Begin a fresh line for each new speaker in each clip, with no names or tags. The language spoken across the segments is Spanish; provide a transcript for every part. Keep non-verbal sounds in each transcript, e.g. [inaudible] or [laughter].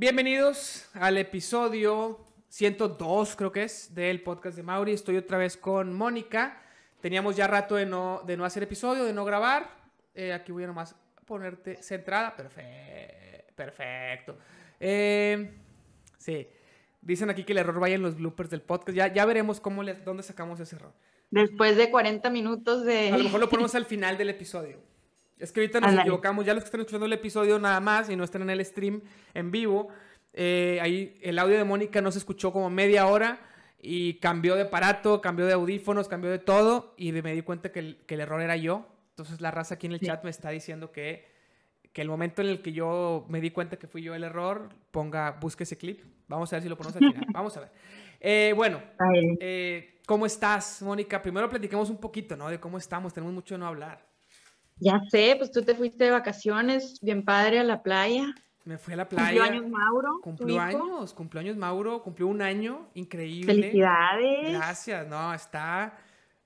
Bienvenidos al episodio 102, creo que es, del podcast de Mauri. Estoy otra vez con Mónica. Teníamos ya rato de no, de no hacer episodio, de no grabar. Eh, aquí voy a nomás ponerte centrada. Perfecto. Perfecto. Eh, sí. Dicen aquí que el error vaya en los bloopers del podcast. Ya, ya veremos cómo le, dónde sacamos ese error.
Después de 40 minutos de...
A lo mejor lo ponemos al final del episodio. Es que ahorita nos equivocamos. Ya los que están escuchando el episodio nada más y no están en el stream en vivo, eh, ahí el audio de Mónica no se escuchó como media hora y cambió de aparato, cambió de audífonos, cambió de todo y me di cuenta que el, que el error era yo. Entonces la raza aquí en el
Sí.
chat me está diciendo que, que el momento en el que yo me di cuenta que fui yo el error, ponga, busque ese clip. Vamos a ver si lo ponemos al final. [laughs] Vamos a ver. Eh, bueno, eh, ¿cómo estás, Mónica? Primero platiquemos un poquito, ¿no? De cómo estamos. Tenemos mucho de no hablar.
Ya sé, pues tú te fuiste de vacaciones, bien padre, a la playa.
Me fui a la
Cumplió
playa.
años Mauro,
Cumplió años, cumplió años Mauro, cumplió un año, increíble.
Felicidades.
Gracias, no, está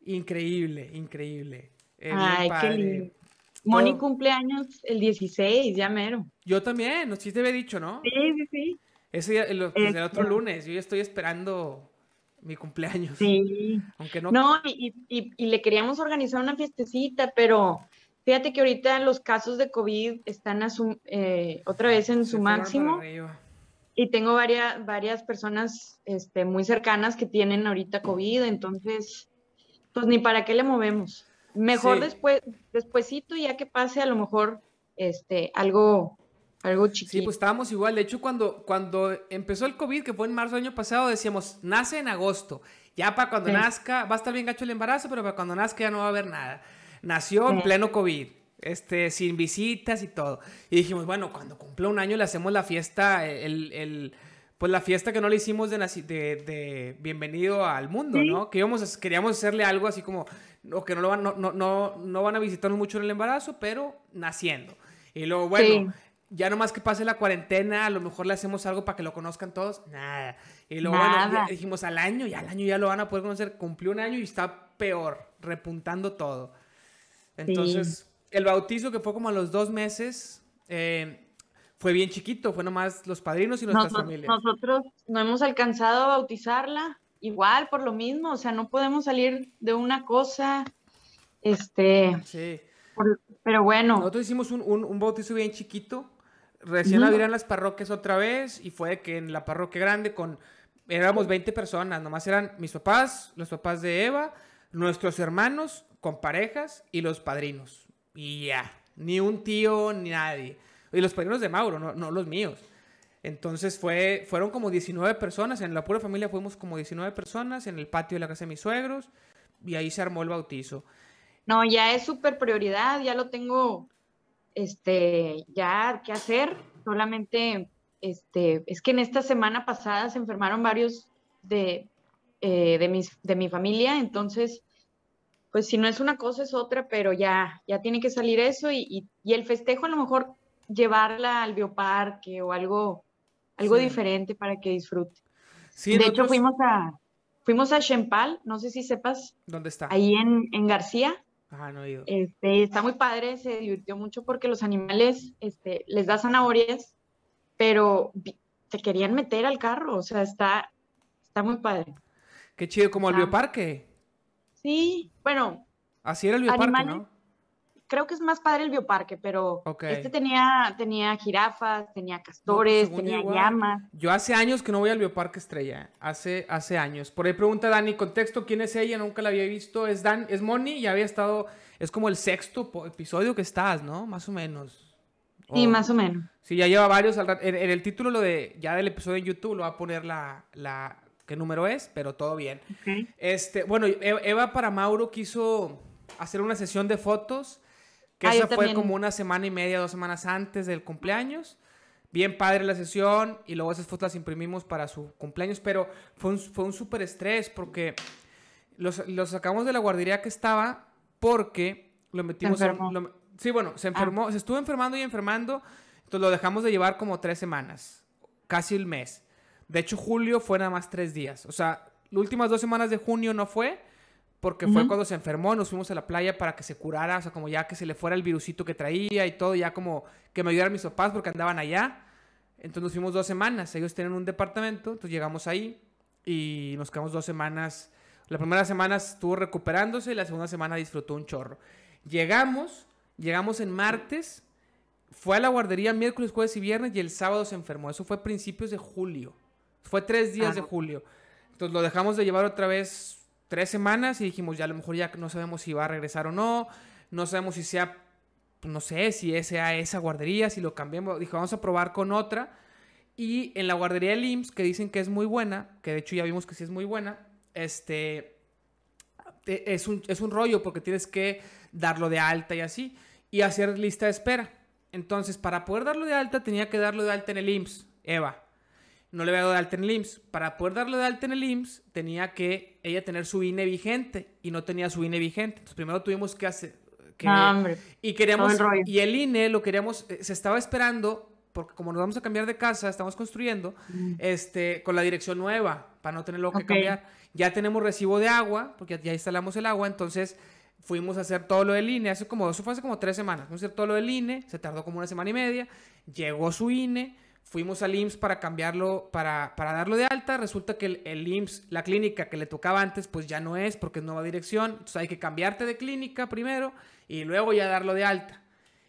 increíble. Eh, bien
Ay, qué lindo. Moni
Todo-
cumple años el 16, ya mero.
Yo también, sí te había dicho, ¿no?
Sí, sí, sí.
Ese día- el, pues, el otro
Este-
lunes, yo ya estoy esperando mi cumpleaños.
Sí.
Aunque no.
No, y, y- y le queríamos organizar una fiestecita, pero fíjate que ahorita los casos de COVID están a su, eh, otra vez en su máximo. Y tengo varias, varias personas este, muy cercanas que tienen ahorita COVID, entonces, pues ni para qué le movemos. Mejor
Sí.
después, despuesito, ya que pase, a lo mejor este, algo, algo
Sí,
chiquito.
pues estábamos igual. De hecho, cuando, cuando empezó el COVID, que fue en marzo del año pasado, decíamos, nace en agosto. Ya para cuando
Sí.
nazca, va a estar bien gacho el embarazo, pero para cuando nazca ya no va a haber nada. Nació en pleno COVID, este, sin visitas y todo. Y dijimos, bueno, cuando cumpla un año le hacemos la fiesta, el, el- pues la fiesta que no le hicimos de, de, de bienvenido al mundo,
Sí.
¿no? Que íbamos queríamos hacerle algo así como, o que no, lo van, no, no, no, no van a visitarnos mucho en el embarazo, pero naciendo. Y luego, bueno,
Sí.
ya nomás que pase la cuarentena, a lo mejor le hacemos algo para que lo conozcan todos. Nada. Y luego, bueno,
Nada.
dijimos al año, y al año ya lo van a poder conocer. Cumplió un año y está peor, repuntando todo. Entonces, el bautizo que fue como a los dos meses, eh, fue bien chiquito, fue nomás los padrinos y nuestras familias.
nosotros no hemos alcanzado a bautizarla, igual por lo mismo, o sea, no podemos salir de una cosa, este,
Sí.
por- pero bueno,
Nosotros hicimos un, un- un bautizo bien chiquito. Recién
Ujú.
abrían las parroquias otra vez y fue que en la parroquia grande con éramos 20 personas, nomás eran mis papás, los papás de Eva, nuestros hermanos con parejas y los padrinos. Y ya, ni un tío ni nadie. Y los padrinos de Mauro, no, no los míos. Entonces fue, fueron como 19 personas, en la pura familia fuimos como 19 personas en el patio de la casa de mis suegros y ahí se armó el bautizo.
no, ya es súper prioridad, ya lo tengo, este, ya que hacer, solamente, este, es que en esta semana pasada se enfermaron varios de, eh, de, mis, de mi familia, entonces, pues si no es una cosa es otra, pero ya, ya tiene que salir eso y, y- y el festejo a lo mejor llevarla al bioparque o algo, algo
Sí.
diferente para que disfrute.
Sí,
de hecho, fuimos a, fuimos a Chempal, no sé si sepas,
¿Dónde está?
ahí en, en García.
Ah, no he ido.
Este, está muy padre, se divirtió mucho porque los animales, este, les da zanahorias, pero te querían meter al carro, o sea, está, está muy padre.
Qué chido, como el
Ah.
bioparque.
Sí, bueno,
Así era el bioparque,
Animales.
¿no?
creo que es más padre el bioparque, pero este tenía, tenía jirafas, tenía castores, tenía
igual.
llamas.
Yo hace años que no voy al bioparque Estrella. Hace, hace años. Por ahí pregunta Dani, contexto, ¿quién es ella? Nunca la había visto. Es Dan, es Moni y había estado, es como el sexto episodio que estás, ¿no? Más o menos.
Sí, más o menos.
Sí, ya lleva varios. en el título lo de, ya del episodio en YouTube lo va a poner la, la, qué número es, pero todo bien. Este, bueno, E- Eva para Mauro quiso hacer una sesión de fotos, que
Ah,
esa fue
también.
como una semana y media, dos semanas antes del cumpleaños. Bien padre la sesión y luego esas fotos las imprimimos para su cumpleaños, pero fue un, fue un súper estrés porque los, los sacamos de la guardería que estaba porque lo metimos en-
enfermó.
lo- sí, bueno, se enfermó, se estuvo enfermando y enfermando, entonces lo dejamos de llevar como tres semanas, casi el mes. De hecho, julio fue nada más tres días. O sea, las últimas dos semanas de junio no fue, porque fue cuando se enfermó, nos fuimos a la playa para que se curara, o sea, como ya que se le fuera el virusito que traía y todo, ya como que me ayudaran mis papás porque andaban allá. Entonces nos fuimos dos semanas. Ellos tienen un departamento, entonces llegamos ahí y nos quedamos dos semanas. La primera semana estuvo recuperándose y la segunda semana disfrutó un chorro. Llegamos, llegamos en martes, fue a la guardería miércoles, jueves y viernes y el sábado se enfermó. Eso fue principios de julio. Fue tres días de julio. Entonces lo dejamos de llevar otra vez tres semanas y dijimos, ya a lo mejor ya no sabemos si va a regresar o no. No sabemos si sea, no sé, si sea esa guardería, si lo cambiamos. Dije, vamos a probar con otra. Y en la guardería del IMSS, que dicen que es muy buena, que de hecho ya vimos que sí es muy buena, este, es un, es un rollo porque tienes que darlo de alta y así, y hacer lista de espera. Entonces, para poder darlo de alta, tenía que darlo de alta en el IMSS, Eva. No le había dado de alta en el IMSS. Para poder darlo de alta en el IMSS, tenía que ella tener su INE vigente y no tenía su INE vigente. Entonces, primero tuvimos que hacer. Que, y queríamos. Y el INE lo queríamos. Eh, se estaba esperando porque como nos vamos a cambiar de casa, estamos construyendo, este, con la dirección nueva, para no tener lo que cambiar. Ya tenemos recibo de agua, porque ya instalamos el agua, entonces fuimos a hacer todo lo del INE, hace como, eso fue hace como tres semanas, fuimos a hacer todo lo del INE, se tardó como una semana y media, llegó su INE, fuimos al IMSS para cambiarlo, para, para darlo de alta, resulta que el, el, IMSS, la clínica que le tocaba antes, pues ya no es, porque es nueva dirección, entonces hay que cambiarte de clínica primero y luego ya darlo de alta.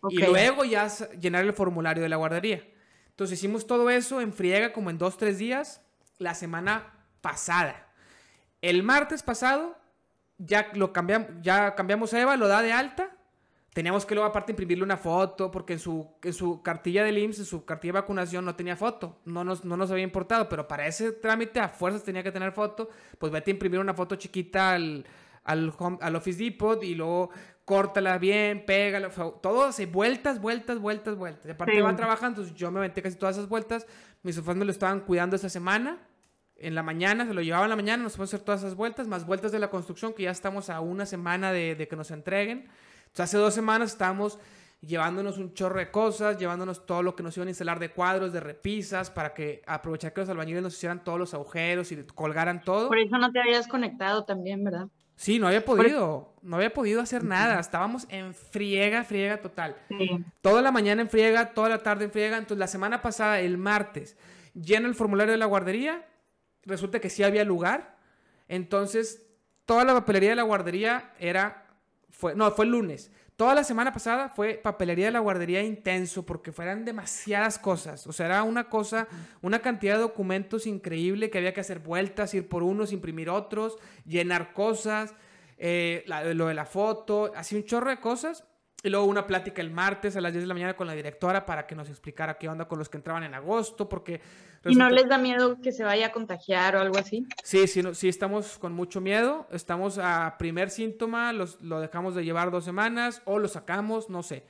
Y luego ya llenar el formulario de la guardería. Entonces hicimos todo eso en friega como en dos, tres días la semana pasada. El martes pasado ya lo cambiamos, ya cambiamos a Eva, lo da de alta. Teníamos que luego aparte imprimirle una foto porque en su, en su cartilla del IMSS, en su cartilla de vacunación no tenía foto. No nos, no nos había importado, pero para ese trámite a fuerzas tenía que tener foto. Pues vete a imprimir una foto chiquita al, al, al Office Depot y luego córtala bien, pégala, todo así, vueltas, vueltas, vueltas, vueltas. Y aparte va trabajando, entonces yo me aventé casi todas esas vueltas. Mis sofás me lo estaban cuidando esta semana. En la mañana, se lo llevaba en la mañana, nos fuimos a hacer todas esas vueltas, más vueltas de la construcción, que ya estamos a una semana de, de que nos entreguen. Hace dos semanas estábamos llevándonos un chorro de cosas, llevándonos todo lo que nos iban a instalar de cuadros, de repisas, para que aprovechar que los albañiles nos hicieran todos los agujeros y colgaran todo.
Por eso no te habías conectado también, ¿verdad?
Sí, no había podido, no había podido hacer nada, estábamos en friega, friega total. Toda la mañana en friega, toda la tarde en friega, entonces la semana pasada, el martes, lleno el formulario de la guardería, resulta que sí había lugar, entonces toda la papelería de la guardería era, no, fue el lunes, Toda la semana pasada fue papelería de la guardería intenso porque fueran demasiadas cosas. O sea, era una cosa, una cantidad de documentos increíble que había que hacer vueltas, ir por unos, imprimir otros, llenar cosas, eh, lo de la foto, así un chorro de cosas. Y luego una plática el martes a las 10 de la mañana con la directora para que nos explicara qué onda con los que entraban en agosto, porque...
¿Y no les da miedo que se vaya a contagiar o algo así?
Sí, sí, sí estamos con mucho miedo. Estamos a primer síntoma, los, lo dejamos de llevar dos semanas o lo sacamos, no sé.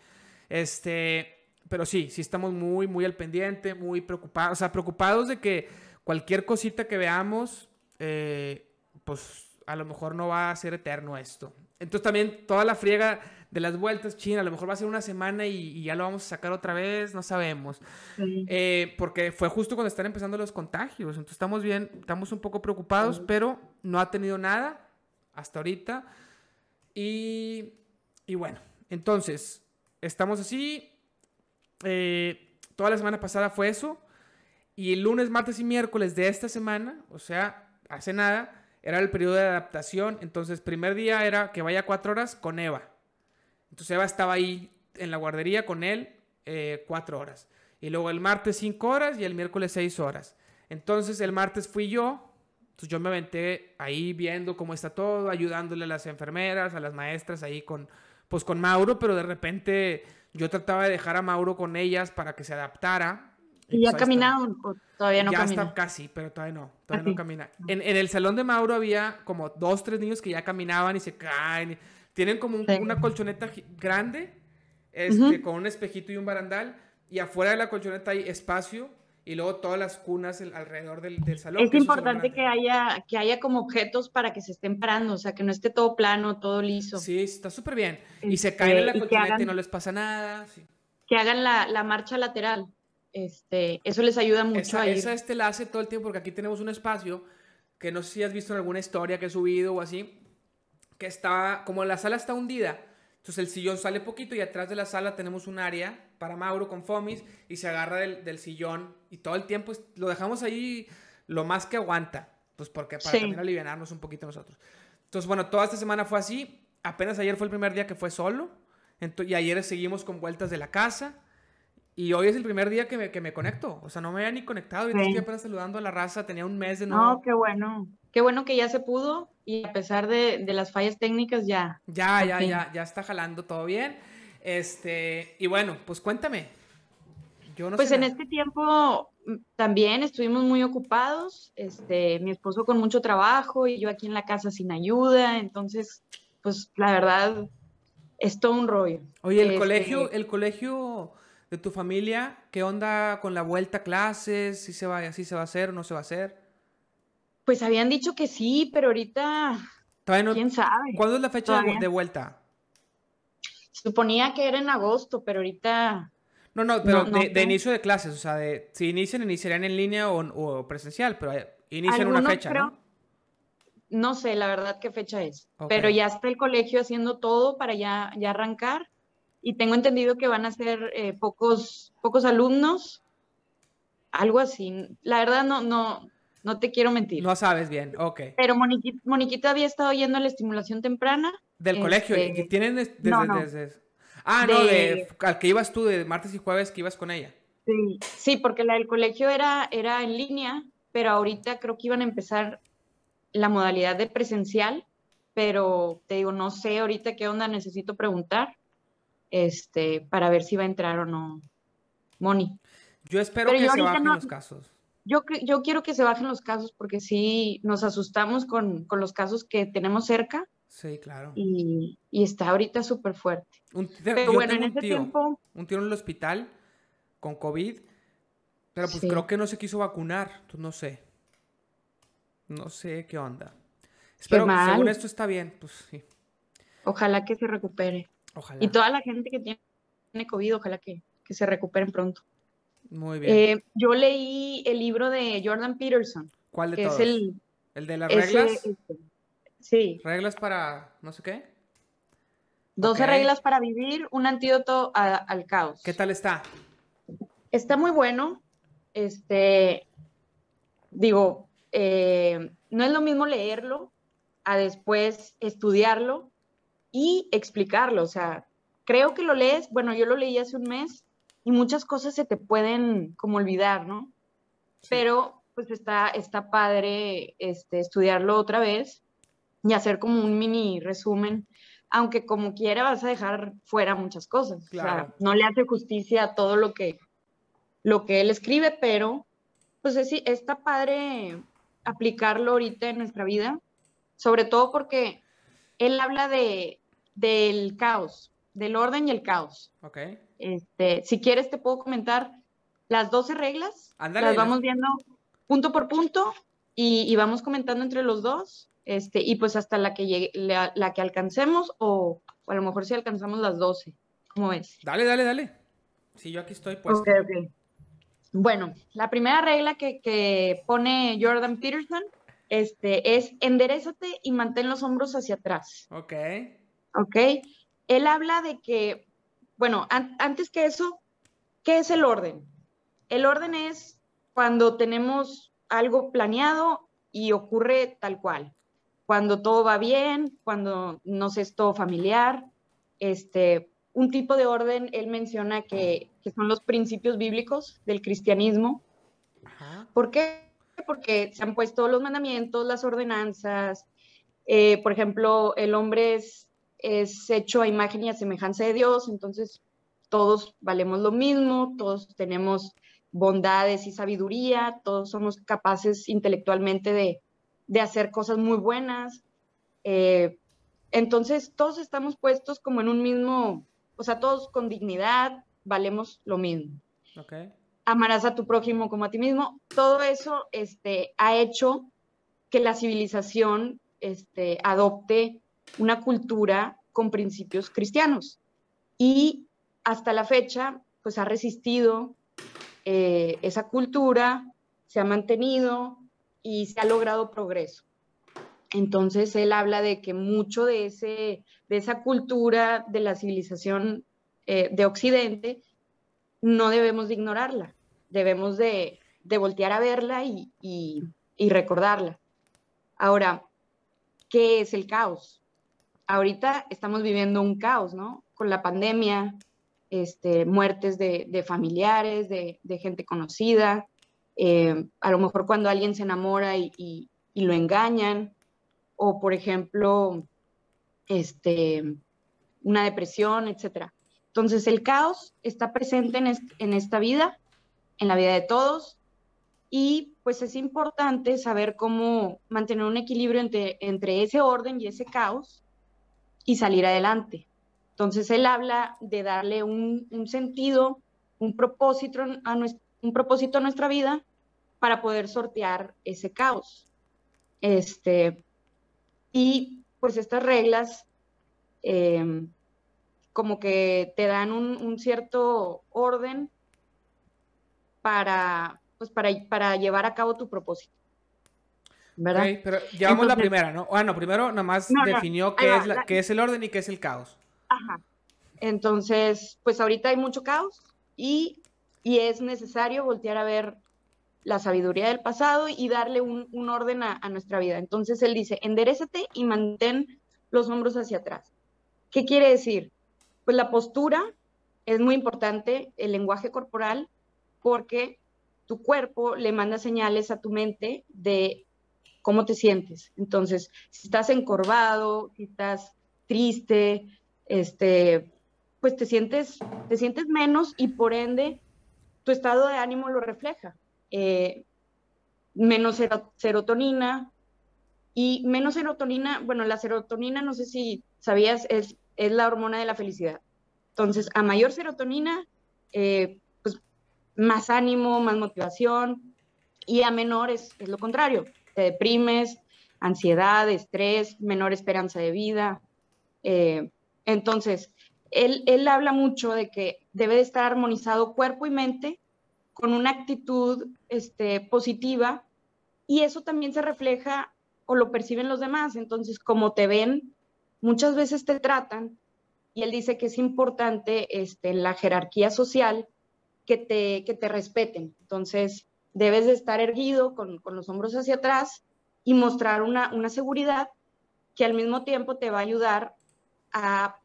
Este, pero sí, sí estamos muy, muy al pendiente, muy preocupados, o sea, preocupados de que cualquier cosita que veamos, eh, pues a lo mejor no va a ser eterno esto. Entonces también toda la friega de las vueltas, China, a lo mejor va a ser una semana y, ya lo vamos a sacar otra vez, no sabemos. Eh, porque fue justo cuando están empezando los contagios. Entonces estamos bien, estamos un poco preocupados, pero no ha tenido nada hasta ahorita. Y, y bueno, entonces, estamos así. Eh, toda la semana pasada fue eso. Y el lunes, martes y miércoles de esta semana, o sea, hace nada, era el periodo de adaptación. Entonces, primer día era que vaya cuatro horas con Eva. Entonces Eva estaba ahí en la guardería con él eh, cuatro horas. Y luego el martes cinco horas y el miércoles seis horas. Entonces el martes fui yo. Entonces yo me aventé ahí viendo cómo está todo, ayudándole a las enfermeras, a las maestras ahí con, pues con Mauro, pero de repente yo trataba de dejar a Mauro con ellas para que se adaptara.
¿Y, ya pues o todavía no
ya camina? Ya está casi, pero todavía no, todavía no camina. En, en, el salón de Mauro había como dos, tres niños que ya caminaban y se caen. Tienen como una colchoneta grande, este, con un espejito y un barandal, y afuera de la colchoneta hay espacio y luego todas las cunas alrededor del, salón.
Es importante que haya, que haya como objetos para que se estén parando, o sea, que no esté todo plano, todo liso.
Sí, está súper bien. y se caen en la este, colchoneta y, no les pasa nada.
Que hagan la, la, marcha lateral. Este, eso les ayuda mucho
esa, a ir. Esa este la hace todo el tiempo porque aquí tenemos un espacio que no sé si has visto en alguna historia que he subido o así, que está, como la sala está hundida, Entonces el sillón sale poquito y atrás de la sala tenemos un área para Mauro con Fomis y se agarra del, sillón y todo el tiempo lo dejamos ahí lo más que aguanta, pues porque para también aliviarnos un poquito nosotros. Entonces, bueno, toda esta semana fue así. Apenas ayer fue el primer día que fue solo. y ayer seguimos con vueltas de la casa. Y hoy es el primer día que me, que me conecto. O sea, no me había ni conectado. Y estoy apenas saludando a la raza. Tenía un mes de nuevo.
No, qué bueno. Qué bueno que ya se pudo. Y a pesar de, de las fallas técnicas, ya.
Ya, ya, ya. Ya está jalando todo bien. Este. Y bueno, pues cuéntame.
Yo no pues en este tiempo mm, también estuvimos muy ocupados. Este, mi esposo con mucho trabajo y yo aquí en la casa sin ayuda. Entonces, pues la verdad, es todo un rollo.
Oye, el este colegio, el colegio de tu familia, ¿qué onda con la vuelta a clases? ¿Si se va, así se va a hacer o no se va a hacer?
Pues habían dicho que sí, pero ahorita quién sabe.
¿Cuándo es la fecha de vuelta?
Suponía que era en agosto, pero ahorita.
No, no, pero de, inicio de clases, o sea, de, si inician, iniciarían en línea o, presencial, pero inician una fecha, ¿no?
No sé, la verdad, qué fecha es. Pero ya está el colegio haciendo todo para ya, ya arrancar y tengo entendido que van a ser eh, pocos, pocos alumnos, algo así. La verdad no, no, no te quiero mentir.
No sabes bien, ok.
Pero Moniquita, había estado yendo a la estimulación temprana.
Del colegio, este, ¿y tienen desde, desde, Ah, no, de, al que ibas tú de martes y jueves que ibas con ella.
Sí, sí, porque la del colegio era, era en línea, pero ahorita creo que iban a empezar la modalidad de presencial, pero te digo, no sé ahorita qué onda, necesito preguntar este, para ver si va a entrar o no Moni.
Yo espero que se bajen los casos.
Yo, yo quiero que se bajen los casos porque sí nos asustamos con, los casos que tenemos cerca.
Sí, claro.
Y, está ahorita súper fuerte.
Un, pero bueno, en ese tiempo. Un tío en el hospital con COVID, pero pues creo que no se quiso vacunar. Pues no sé. No sé qué onda. Espero que según esto está bien, pues sí.
Ojalá que se recupere. Y toda la gente que tiene COVID, ojalá que, se recuperen pronto.
Muy bien.
Eh, yo leí el libro de Jordan Peterson.
¿Cuál de
que
todos?
Es el,
¿El de las reglas? Este,
sí.
¿Reglas para no sé qué?
12 reglas para vivir, un antídoto al caos.
¿Qué tal está?
Está muy bueno. Este, digo, eh, no es lo mismo leerlo a después estudiarlo y explicarlo. O sea, creo que lo lees, bueno, yo lo leí hace un mes y muchas cosas se te pueden como olvidar, ¿no? Pero pues está, está padre este, estudiarlo otra vez y hacer como un mini resumen, aunque como quiera vas a dejar fuera muchas cosas. O sea, no le hace justicia a todo lo que, lo que él escribe, pero pues es, está padre aplicarlo ahorita en nuestra vida, sobre todo porque él habla de, del caos, del orden y el caos.
Ok.
Este, si quieres te puedo comentar las 12 reglas. las vamos viendo punto por punto y, vamos comentando entre los dos. Este, y pues hasta la que llegue, la, que alcancemos o, a lo mejor si alcanzamos las 12. ¿Cómo ves?
Dale, dale, dale. Sí, yo aquí estoy pues.
Bueno, la primera regla que, que, pone Jordan Peterson este, es enderezate y mantén los hombros hacia atrás.
Ok.
¿Ok? Él habla de que, bueno, antes que eso, ¿qué es el orden? El orden es cuando tenemos algo planeado y ocurre tal cual. Cuando todo va bien, cuando no es todo familiar, este, un tipo de orden, él menciona que, son los principios bíblicos del cristianismo. ¿Por qué? Porque se han puesto los mandamientos, las ordenanzas. Eh, por ejemplo, el hombre es es hecho a imagen y a semejanza de Dios, entonces todos valemos lo mismo, todos tenemos bondades y sabiduría, todos somos capaces intelectualmente de, hacer cosas muy buenas. Eh, entonces todos estamos puestos como en un mismo, o sea, todos con dignidad, valemos lo mismo. Amarás a tu prójimo como a ti mismo. Todo eso este, ha hecho que la civilización este, adopte una cultura con principios cristianos. Y hasta la fecha, pues ha resistido eh, esa cultura, se ha mantenido y se ha logrado progreso. Entonces él habla de que mucho de, ese, de esa cultura de la civilización eh, de Occidente no debemos de ignorarla, debemos de, voltear a verla y, y recordarla. Ahora, ¿qué es el caos? Ahorita estamos viviendo un caos, ¿no? Con la pandemia, este, muertes de, familiares, de, gente conocida, eh, a lo mejor cuando alguien se enamora y, lo engañan, o por ejemplo, este, una depresión, etc. Entonces el caos está presente en, esta vida, en la vida de todos, y pues es importante saber cómo mantener un equilibrio entre, entre ese orden y ese caos y salir adelante. Entonces él habla de darle un, sentido, un propósito, a un propósito nuestra vida para poder sortear ese caos. Este, y pues estas reglas em, como que te dan un, cierto orden para, pues para, para llevar a cabo tu propósito.
¿Verdad? pero llevamos la primera, ¿no? Bueno, primero nada más definió qué, es qué es el orden y qué es el caos.
Ajá. Entonces, pues ahorita hay mucho caos y, es necesario voltear a ver la sabiduría del pasado y darle un, orden a, nuestra vida. Entonces él dice, enderézate y mantén los hombros hacia atrás. ¿Qué quiere decir? Pues la postura es muy importante, el lenguaje corporal, porque tu cuerpo le manda señales a tu mente de cómo te sientes. Entonces, si estás encorvado, si estás triste, este, pues te sientes, te sientes menos y por ende tu estado de ánimo lo refleja. Eh, menos serotonina y menos serotonina, bueno, la serotonina, no sé si sabías, es, es la hormona de la felicidad. Entonces, a mayor serotonina, eh, pues más ánimo, más motivación y a menor es, es lo contrario, te deprimes, ansiedad, estrés, menor esperanza de vida. Eh, entonces, él, habla mucho de que debe de estar armonizado cuerpo y mente con una actitud este, positiva y eso también se refleja o lo perciben los demás. Entonces, como te ven, muchas veces te tratan y él dice que es importante este, en la jerarquía social que te, que te respeten. Entonces, debes de estar erguido con, los hombros hacia atrás y mostrar una, una seguridad que al mismo tiempo te va a ayudar a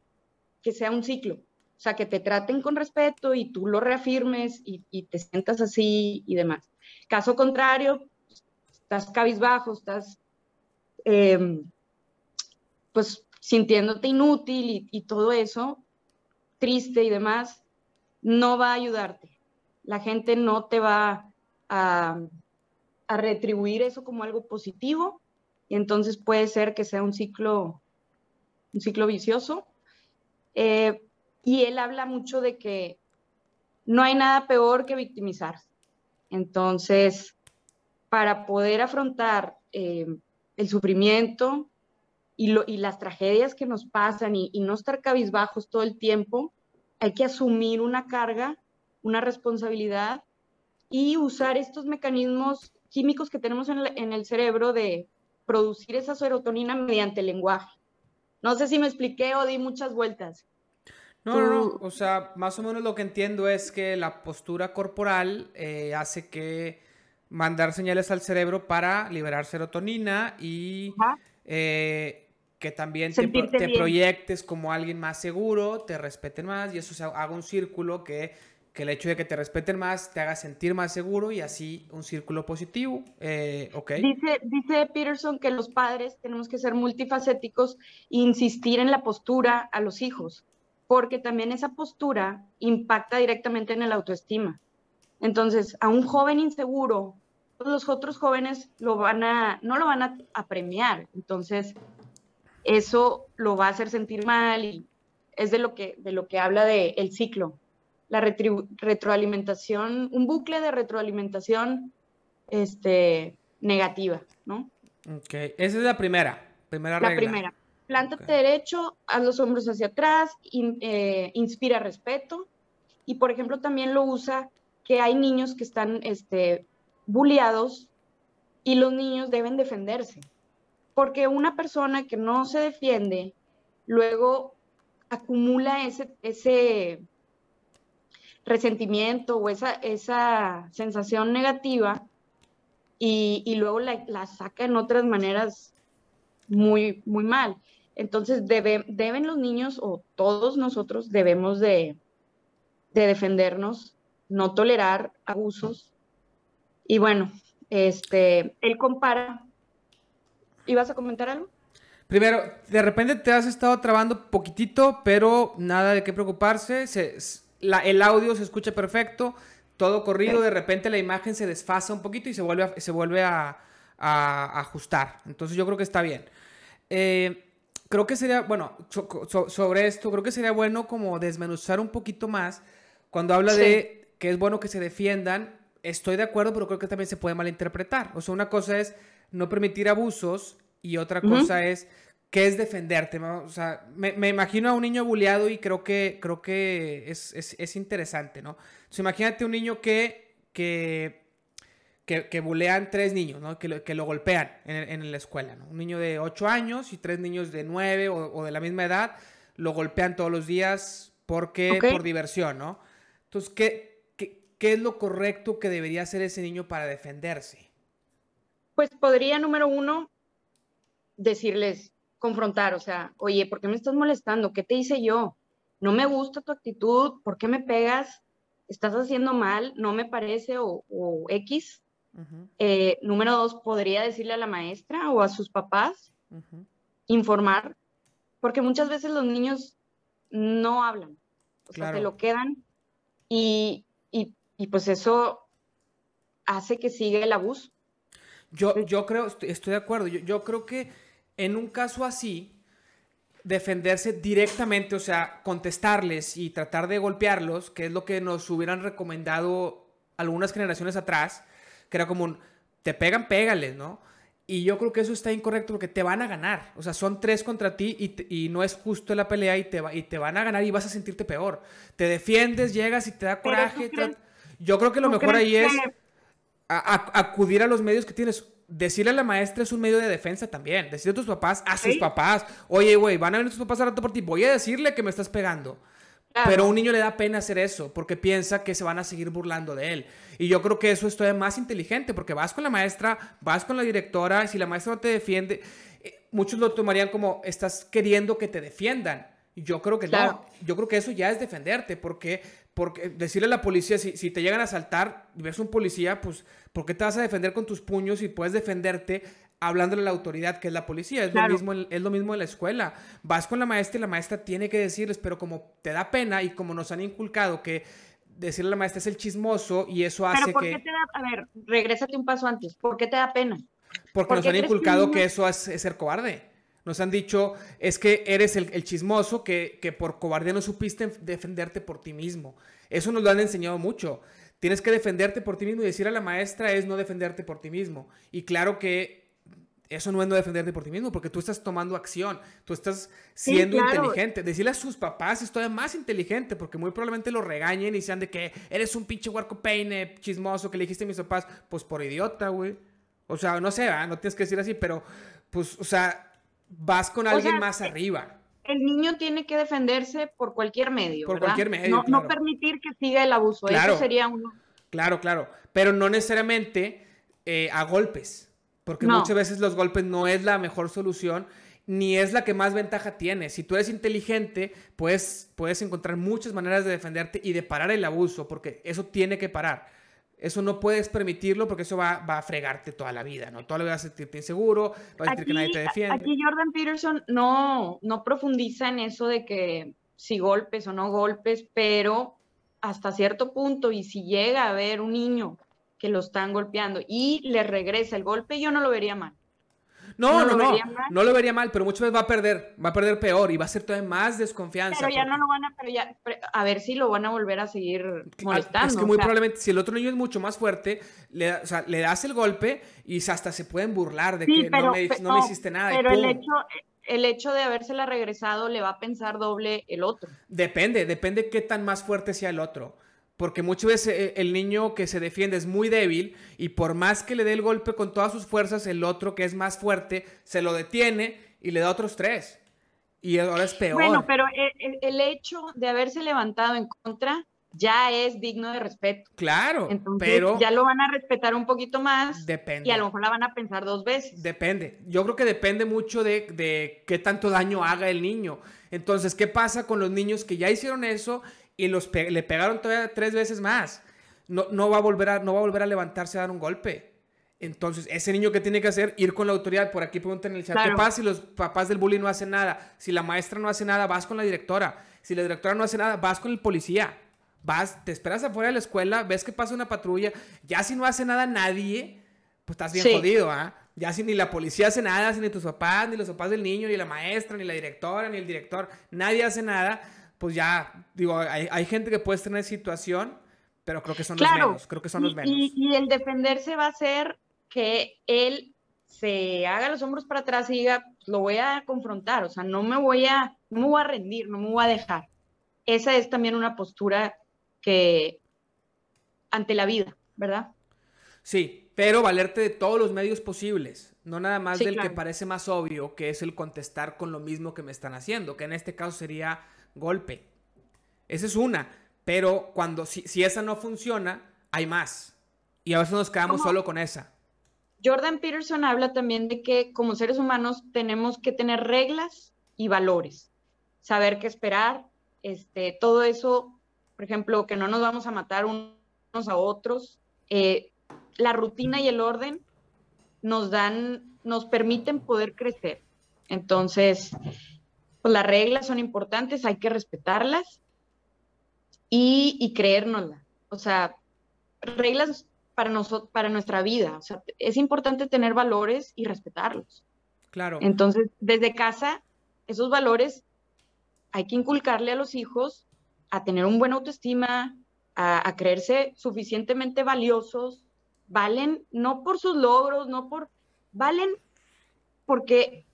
que sea un ciclo. O sea, que te traten con respeto y tú lo reafirmes y, te sientas así y demás. Caso contrario, estás cabizbajo, estás em, pues sintiéndote inútil y, todo eso, triste y demás, no va a ayudarte. La gente no te va a, retribuir eso como algo positivo y entonces puede ser que sea un ciclo, un ciclo vicioso eh, y él habla mucho de que no hay nada peor que victimizarse. Entonces, para poder afrontar eh, el sufrimiento y, las tragedias que nos pasan y, no estar cabizbajos todo el tiempo, hay que asumir una carga, una responsabilidad y usar estos mecanismos químicos que tenemos en, en el cerebro de producir esa serotonina mediante el lenguaje. No sé si me expliqué o di muchas vueltas.
No, no, no. O sea, más o menos lo que entiendo es que la postura corporal eh, hace que mandar señales al cerebro para liberar serotonina y eh, que también te, te proyectes como alguien más seguro, te respeten más y eso se haga un círculo que que el hecho de que te respeten más te haga sentir más seguro y así un círculo positivo. Eh,
dice, dice Peterson que los padres tenemos que ser multifacéticos e insistir en la postura a los hijos, porque también esa postura impacta directamente en el autoestima. Entonces, a un joven inseguro, los otros jóvenes lo van a, no lo van a, premiar. Entonces, eso lo va a hacer sentir mal y es de lo que, de lo que habla del el ciclo la retroalimentación, un bucle de retroalimentación este, negativa, ¿no?
Ok, esa es la primera, primera
regla. La primera. Plántate derecho, haz los hombros hacia atrás, eh, inspira respeto. Y, por ejemplo, también lo usa que hay niños que están este, bulliados y los niños deben defenderse. porque una persona que no se defiende, luego acumula ese, ese resentimiento o esa, esa sensación negativa y, luego la, saca en otras maneras muy, muy mal. Entonces deben los niños o todos nosotros debemos de, de defendernos, no tolerar abusos. Y bueno, este, él compara. ¿Ibas a comentar algo?
Primero, de repente te has estado trabando poquitito, pero nada de qué preocuparse. El audio se escucha perfecto, todo corrido. De repente la imagen se desfasa un poquito y se vuelve a, se vuelve a, ajustar. Entonces yo creo que está bien. Eh, creo que sería, bueno, sobre esto, creo que sería bueno como desmenuzar un poquito más cuando habla de que es bueno que se defiendan. Estoy de acuerdo, pero creo que también se puede malinterpretar. O sea, una cosa es no permitir abusos y otra cosa es qué es defenderte. O sea, me, imagino a un niño bulleado y creo que, creo que es, interesante, ¿no? imagínate un niño que, que, que, bulean tres niños, ¿no? Que lo, que lo golpean en, la escuela, ¿no? Un niño de ocho años y tres niños de nueve o, de la misma edad lo golpean todos los días porque, por diversión, ¿no? Entonces, ¿qué, ¿qué es lo correcto que debería hacer ese niño para defenderse?
Pues podría, número uno, decirles, confrontar, o sea, oye, ¿por qué me estás molestando? ¿Qué te hice yo? No me gusta tu actitud, ¿por qué me pegas? ¿Estás haciendo mal? ¿No me parece? O, X. Eh, número dos, podría decirle a la maestra o a sus papás, informar, porque muchas veces los niños no hablan, o sea, se lo quedan y, y, y, pues eso hace que siga el abuso.
Yo, yo creo, estoy, de acuerdo, yo, yo creo que en un caso así, defenderse directamente, o sea, contestarles y tratar de golpearlos, que es lo que nos hubieran recomendado algunas generaciones atrás, que era como un, te pegan, pégales, ¿no? Y yo creo que eso está incorrecto porque te van a ganar. O sea, son tres contra ti y, no es justo la pelea y te, y te van a ganar y vas a sentirte peor. Te defiendes, llegas y te da coraje. Yo creo que lo mejor ahí es acudir a los medios que tienes decirle a la maestra es un medio de defensa también. Decirle a tus papás, a sus papás, oye, güey, van a venir tus papás a rato por ti, voy a decirle que me estás pegando. Pero a un niño le da pena hacer eso porque piensa que se van a seguir burlando de él. Y yo creo que eso es todavía más inteligente porque vas con la maestra, vas con la directora, y si la maestra no te defiende, eh, muchos lo tomarían como estás queriendo que te defiendan. Yo creo que no. Yo creo que eso ya es defenderte porque porque decirle a la policía, si, si, te llegan a asaltar y ves un policía, pues, ¿por qué te vas a defender con tus puños y puedes defenderte hablándole a la autoridad que es la policía? Es, lo mismo, es lo mismo en la escuela. Vas con la maestra y la maestra tiene que decirles, pero como te da pena y como nos han inculcado que decirle a la maestra es el chismoso y eso hace
¿Pero por
que...
Te da, a ver, regrésate un paso antes. ¿Por qué te da pena?
Porque nos han inculcado que, eso es ser cobarde. Nos han dicho, es que eres el, chismoso que, que, por cobardía no supiste defenderte por ti mismo. Eso nos lo han enseñado mucho. Tienes que defenderte por ti mismo y decir a la maestra es no defenderte por ti mismo. Y claro que eso no es no defenderte por ti mismo, porque tú estás tomando acción, tú estás siendo inteligente. Decirle a sus papás es todavía más inteligente, porque muy probablemente lo regañen y sean de que eres un pinche huarco peine chismoso que le dijiste a mis papás, pues por idiota, güey. O sea, no sé, no tienes que decir así, pero pues, o sea, vas con alguien más arriba.
El niño tiene que defenderse por cualquier medio.
Por cualquier medio.
No, permitir que siga el abuso. Eso sería uno.
Claro, claro. Pero no necesariamente eh, a golpes. Porque muchas veces los golpes no es la mejor solución ni es la que más ventaja tiene. Si tú eres inteligente, puedes, puedes encontrar muchas maneras de defenderte y de parar el abuso, porque eso tiene que parar. Eso no puedes permitirlo porque eso va, va, a fregarte toda la vida, ¿no? Toda la vida vas a sentirte inseguro, vas a sentir que nadie te defiende.
Aquí Jordan Peterson no, no profundiza en eso de que si golpes o no golpes, pero hasta cierto punto, y si llega a ver un niño que lo están golpeando y le regresa el golpe, yo no lo vería mal.
No, no, no, no, lo vería mal, pero muchas veces va a perder, va a perder peor y va a ser todavía más desconfianza.
Pero ya no lo van a, pero ya, a ver si lo van a volver a seguir molestando.
Es que muy probablemente, si el otro niño es mucho más fuerte, le, o sea, le das el golpe y hasta se pueden burlar de que no, me, no, me, hiciste nada.
Pero el hecho, el hecho de habérsela regresado le va a pensar doble el otro.
Depende, depende qué tan más fuerte sea el otro. Porque muchas veces eh, el niño que se defiende es muy débil y por más que le dé el golpe con todas sus fuerzas, el otro que es más fuerte se lo detiene y le da otros tres. Y ahora es peor.
Bueno, pero el, hecho de haberse levantado en contra ya es digno de respeto.
Claro, pero
ya lo van a respetar un poquito más.
Depende.
Y a lo mejor la van a pensar dos veces.
Depende. Yo creo que depende mucho de, de qué tanto daño haga el niño. Entonces, ¿qué pasa con los niños que ya hicieron eso y los le pegaron todavía tres veces más? No, no, va a volver a, no va a volver a levantarse a dar un golpe. Entonces, ese niño que tiene que hacer, ir con la autoridad. Por aquí preguntan en el chat, ¿qué pasa si los papás del bullying no hacen nada? Si la maestra no hace nada, vas con la directora. Si la directora no hace nada, vas con el policía. Vas, te esperas afuera de la escuela, ves que pasa una patrulla. Ya si no hace nada nadie, pues estás bien jodido, ¿ah? Ya si ni la policía hace nada, si ni tus papás, ni los papás del niño, ni la maestra, ni la directora, ni el director, nadie hace nada, pues ya, digo, hay, gente que puede estar en esa situación, pero creo que son los menos, creo que son los menos.
Y, y el defenderse va a ser que él se haga los hombros para atrás y diga, lo voy a confrontar, o sea, no me voy a, no me voy a rendir, no me voy a dejar. Esa es también una postura que ante la vida, ¿verdad?
Sí, pero valerte de todos los medios posibles, no nada más del que parece más obvio, que es el contestar con lo mismo que me están haciendo, que en este caso sería golpe. Esa es una, pero cuando si, si esa no funciona, hay más. Y a veces nos quedamos solo con esa.
Jordan Peterson habla también de que como seres humanos tenemos que tener reglas y valores, saber qué esperar, este, todo eso, por ejemplo, que no nos vamos a matar unos a otros. Eh, la rutina y el orden nos dan, nos permiten poder crecer. Entonces, pues las reglas son importantes, hay que respetarlas y, y. O sea, reglas para, nosotros, para nuestra vida. O sea, es importante tener valores y respetarlos.
Claro.
Entonces, desde casa, esos valores hay que inculcarle a los hijos a tener un buen autoestima, a, creerse suficientemente valiosos, valen no por sus logros, no por, valen porque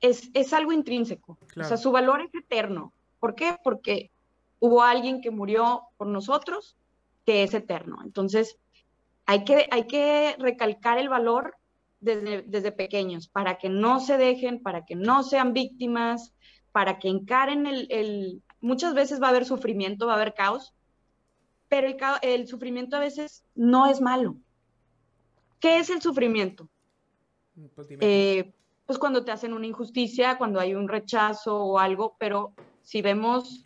es, es algo intrínseco. O sea, su valor es eterno. ¿Por qué? Porque hubo alguien que murió por nosotros que es eterno. Entonces, hay que, hay que recalcar el valor desde, desde pequeños para que no se dejen, para que no sean víctimas, para que encaren el, Muchas veces va a haber sufrimiento, va a haber caos, pero el, el sufrimiento a veces no es malo. ¿Qué es el sufrimiento? Pues, eh, pues, cuando te hacen una injusticia, cuando hay un rechazo o algo, pero si vemos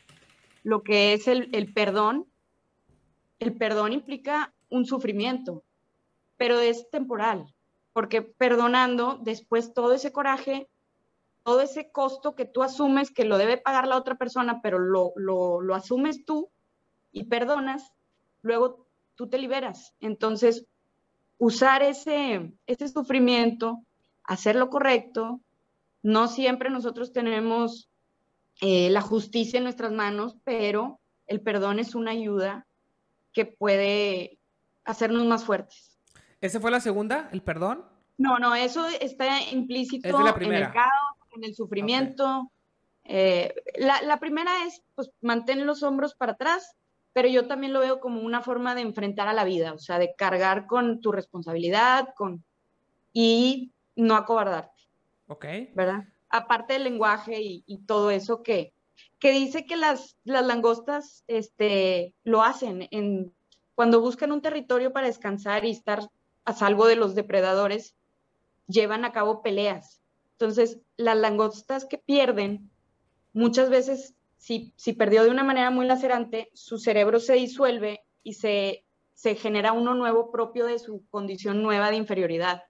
lo que es el, perdón, el perdón implica un sufrimiento, pero es temporal, porque perdonando después todo ese coraje, todo ese costo que tú asumes que lo debe pagar la otra persona, pero lo, lo, asumes tú y perdonas, luego tú te liberas. Entonces, usar ese, ese sufrimiento, hacer lo correcto, no siempre nosotros tenemos eh, la justicia en nuestras manos, pero el perdón es una ayuda que puede hacernos más fuertes.
¿Esa fue la segunda, el perdón?
No, no, eso está implícito en el caos, en el sufrimiento. Eh, la, primera es, pues, mantén los hombros para atrás, pero yo también lo veo como una forma de enfrentar a la vida, o sea, de cargar con tu responsabilidad, con y no acobardarte.
Ok.
¿Verdad? Aparte del lenguaje y, y todo eso que, que dice que las, las langostas este, lo hacen en cuando buscan un territorio para descansar y estar a salvo de los depredadores, llevan a cabo peleas. Entonces, las langostas que pierden, muchas veces, si, si perdió de una manera muy lacerante, su cerebro se disuelve y se, se genera uno nuevo propio de su condición nueva de inferioridad.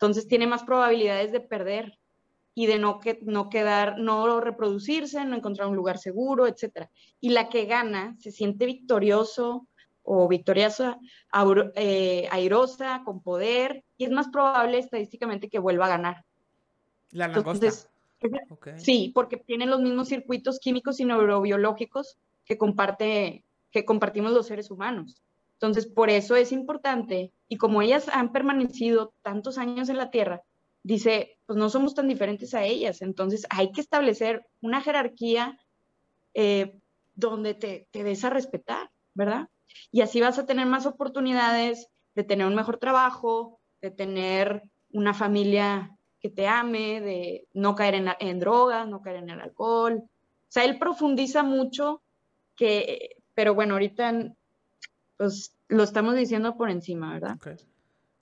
Entonces, tiene más probabilidades de perder y de no, que, no quedar, no reproducirse, no encontrar un lugar seguro, etc. Y la que gana se siente victorioso, o victoriosa, eh, airosa, con poder, y es más probable estadísticamente que vuelva a ganar.
La langosta.
Sí, porque tienen los mismos circuitos químicos y neurobiológicos que, comparte, que compartimos los seres humanos. Entonces, por eso es importante, y como ellas han permanecido tantos años en la Tierra, dice, pues no somos tan diferentes a ellas, entonces hay que establecer una jerarquía eh, donde te, te des a respetar, ¿verdad? Y así vas a tener más oportunidades de tener un mejor trabajo, de tener una familia que te ame, de no caer en, en drogas, no caer en el alcohol. O sea, él profundiza mucho que, pero bueno, ahorita pues lo estamos diciendo por encima, ¿verdad?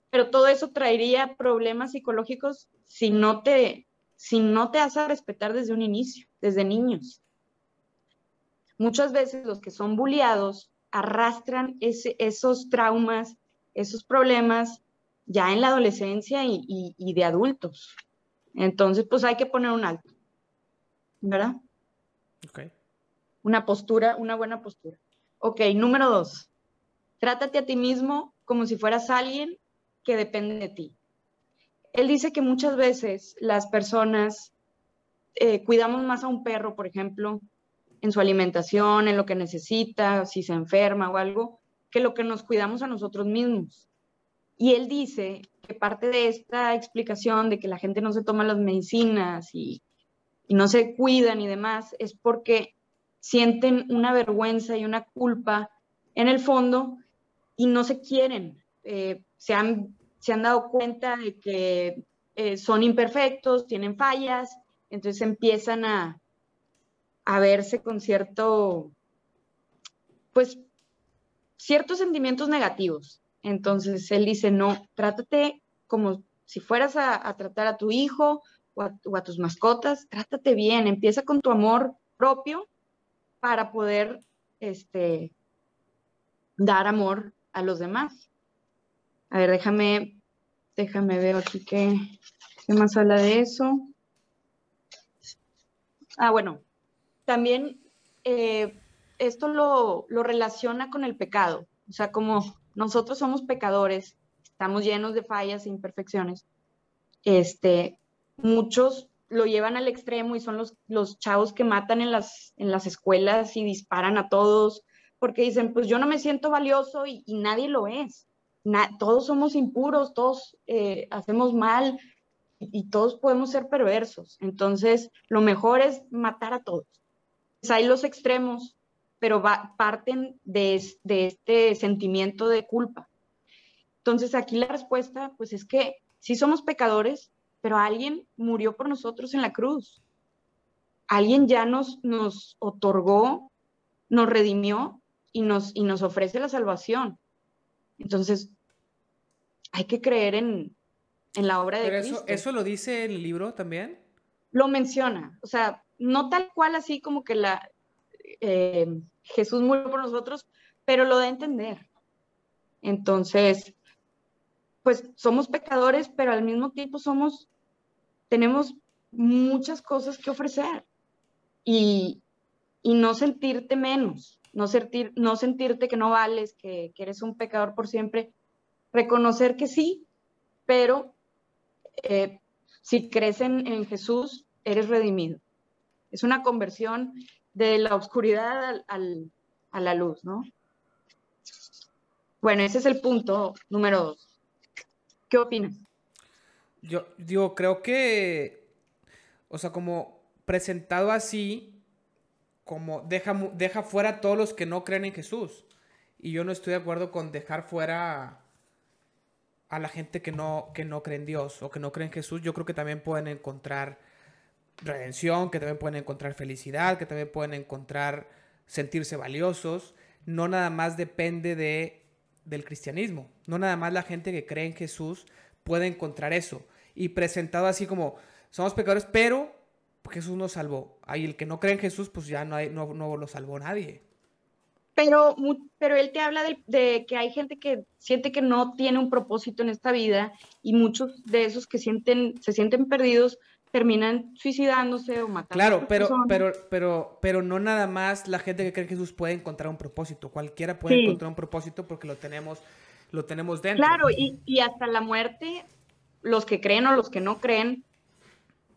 Pero todo eso traería problemas psicológicos si no te, si no te haces respetar desde un inicio, desde niños. Muchas veces los que son bulliados arrastran ese, esos traumas, esos problemas ya en la adolescencia y, y, de adultos. Entonces, pues hay que poner un alto, ¿verdad? Ok. Una postura, una buena postura. Ok, número dos. Trátate a ti mismo como si fueras alguien que depende de ti. Él dice que muchas veces las personas eh, cuidamos más a un perro, por ejemplo, en su alimentación, en lo que necesita, si se enferma o algo, que lo que nos cuidamos a nosotros mismos. Y él dice que parte de esta explicación de que la gente no se toma las medicinas y, no se cuidan y demás es porque sienten una vergüenza y una culpa en el fondo y no se quieren. Eh, se, han, se han dado cuenta de que eh, son imperfectos, tienen fallas, entonces empiezan a, a verse con cierto, pues, ciertos sentimientos negativos. Entonces él dice, no, trátate como si fueras a, tratar a tu hijo o a, tus mascotas, trátate bien, empieza con tu amor propio para poder este, dar amor a los demás. A ver, déjame, déjame ver aquí qué, qué más habla de eso. Ah, bueno, también eh, esto lo, lo relaciona con el pecado. O sea, como nosotros somos pecadores, estamos llenos de fallas e imperfecciones, este, muchos lo llevan al extremo y son los, los chavos que matan en las, en las escuelas y disparan a todos, porque dicen, pues yo no me siento valioso y, nadie lo es. todos somos impuros, todos eh, hacemos mal y, todos podemos ser perversos. Entonces, lo mejor es matar a todos. Pues hay los extremos pero parten de, este sentimiento de culpa. Entonces aquí la respuesta, pues es que sí somos pecadores, pero alguien murió por nosotros en la cruz. Alguien ya nos, nos otorgó, nos redimió y nos, y nos ofrece la salvación. Entonces, hay que creer en, la obra de
Pero
Cristo.
¿Eso lo dice el libro también?
Lo menciona, o sea, no tal cual así como que la, eh, Jesús murió por nosotros, pero lo da a entender. Entonces, pues somos pecadores, pero al mismo tiempo somos, tenemos muchas cosas que ofrecer y, no sentirte menos, no, sentir, no sentirte que no vales, que, eres un pecador por siempre, reconocer que sí, pero eh, si crees en Jesús, eres redimido. Es una conversión de la oscuridad a la luz, ¿no? Bueno, ese es el punto número dos. ¿Qué opinas?
Yo digo, creo que, o sea, como presentado así, como deja, deja fuera a todos los que no creen en Jesús. Y yo no estoy de acuerdo con dejar fuera a la gente que no, que no cree en Dios o que no cree en Jesús. Yo creo que también pueden encontrar redención, que también pueden encontrar felicidad, que también pueden encontrar sentirse valiosos. No nada más depende de, del cristianismo. No nada más la gente que cree en Jesús puede encontrar eso. Y presentado así como, somos pecadores, pero Jesús nos salvó. Ahí el que no cree en Jesús, pues ya no, hay, no, no lo salvó nadie.
Pero, pero él te habla de, de, que hay gente que siente que no tiene un propósito en esta vida y muchos de esos que sienten, se sienten perdidos terminan suicidándose o matando.
Claro, pero, pero, pero, pero no nada más la gente que cree que Jesús puede encontrar un propósito. Cualquiera puede encontrar un propósito porque lo tenemos, lo tenemos dentro.
Claro, y, y, hasta la muerte, los que creen o los que no creen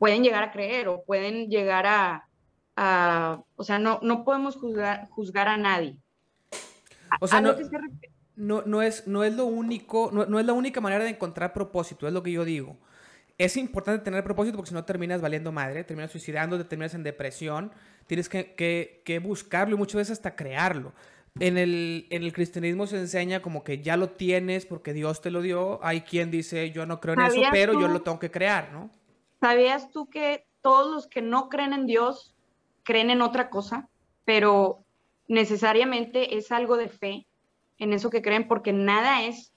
pueden llegar a creer o pueden llegar a, a o sea, no, no podemos juzgar, juzgar a nadie.
O sea, no, no, no, es, no es lo único, no, no es la única manera de encontrar propósito, es lo que yo digo es importante tener propósito porque si no terminas valiendo madre, terminas suicidando, terminas en depresión, tienes que, buscarlo y muchas veces hasta crearlo. en el, en el cristianismo se enseña como que ya lo tienes porque Dios te lo dio. Hay quien dice, yo no creo en eso, pero yo lo tengo que crear, ¿no?
¿Sabías tú que todos los que no creen en Dios creen en otra cosa, pero necesariamente es algo de fe en eso que creen porque nada es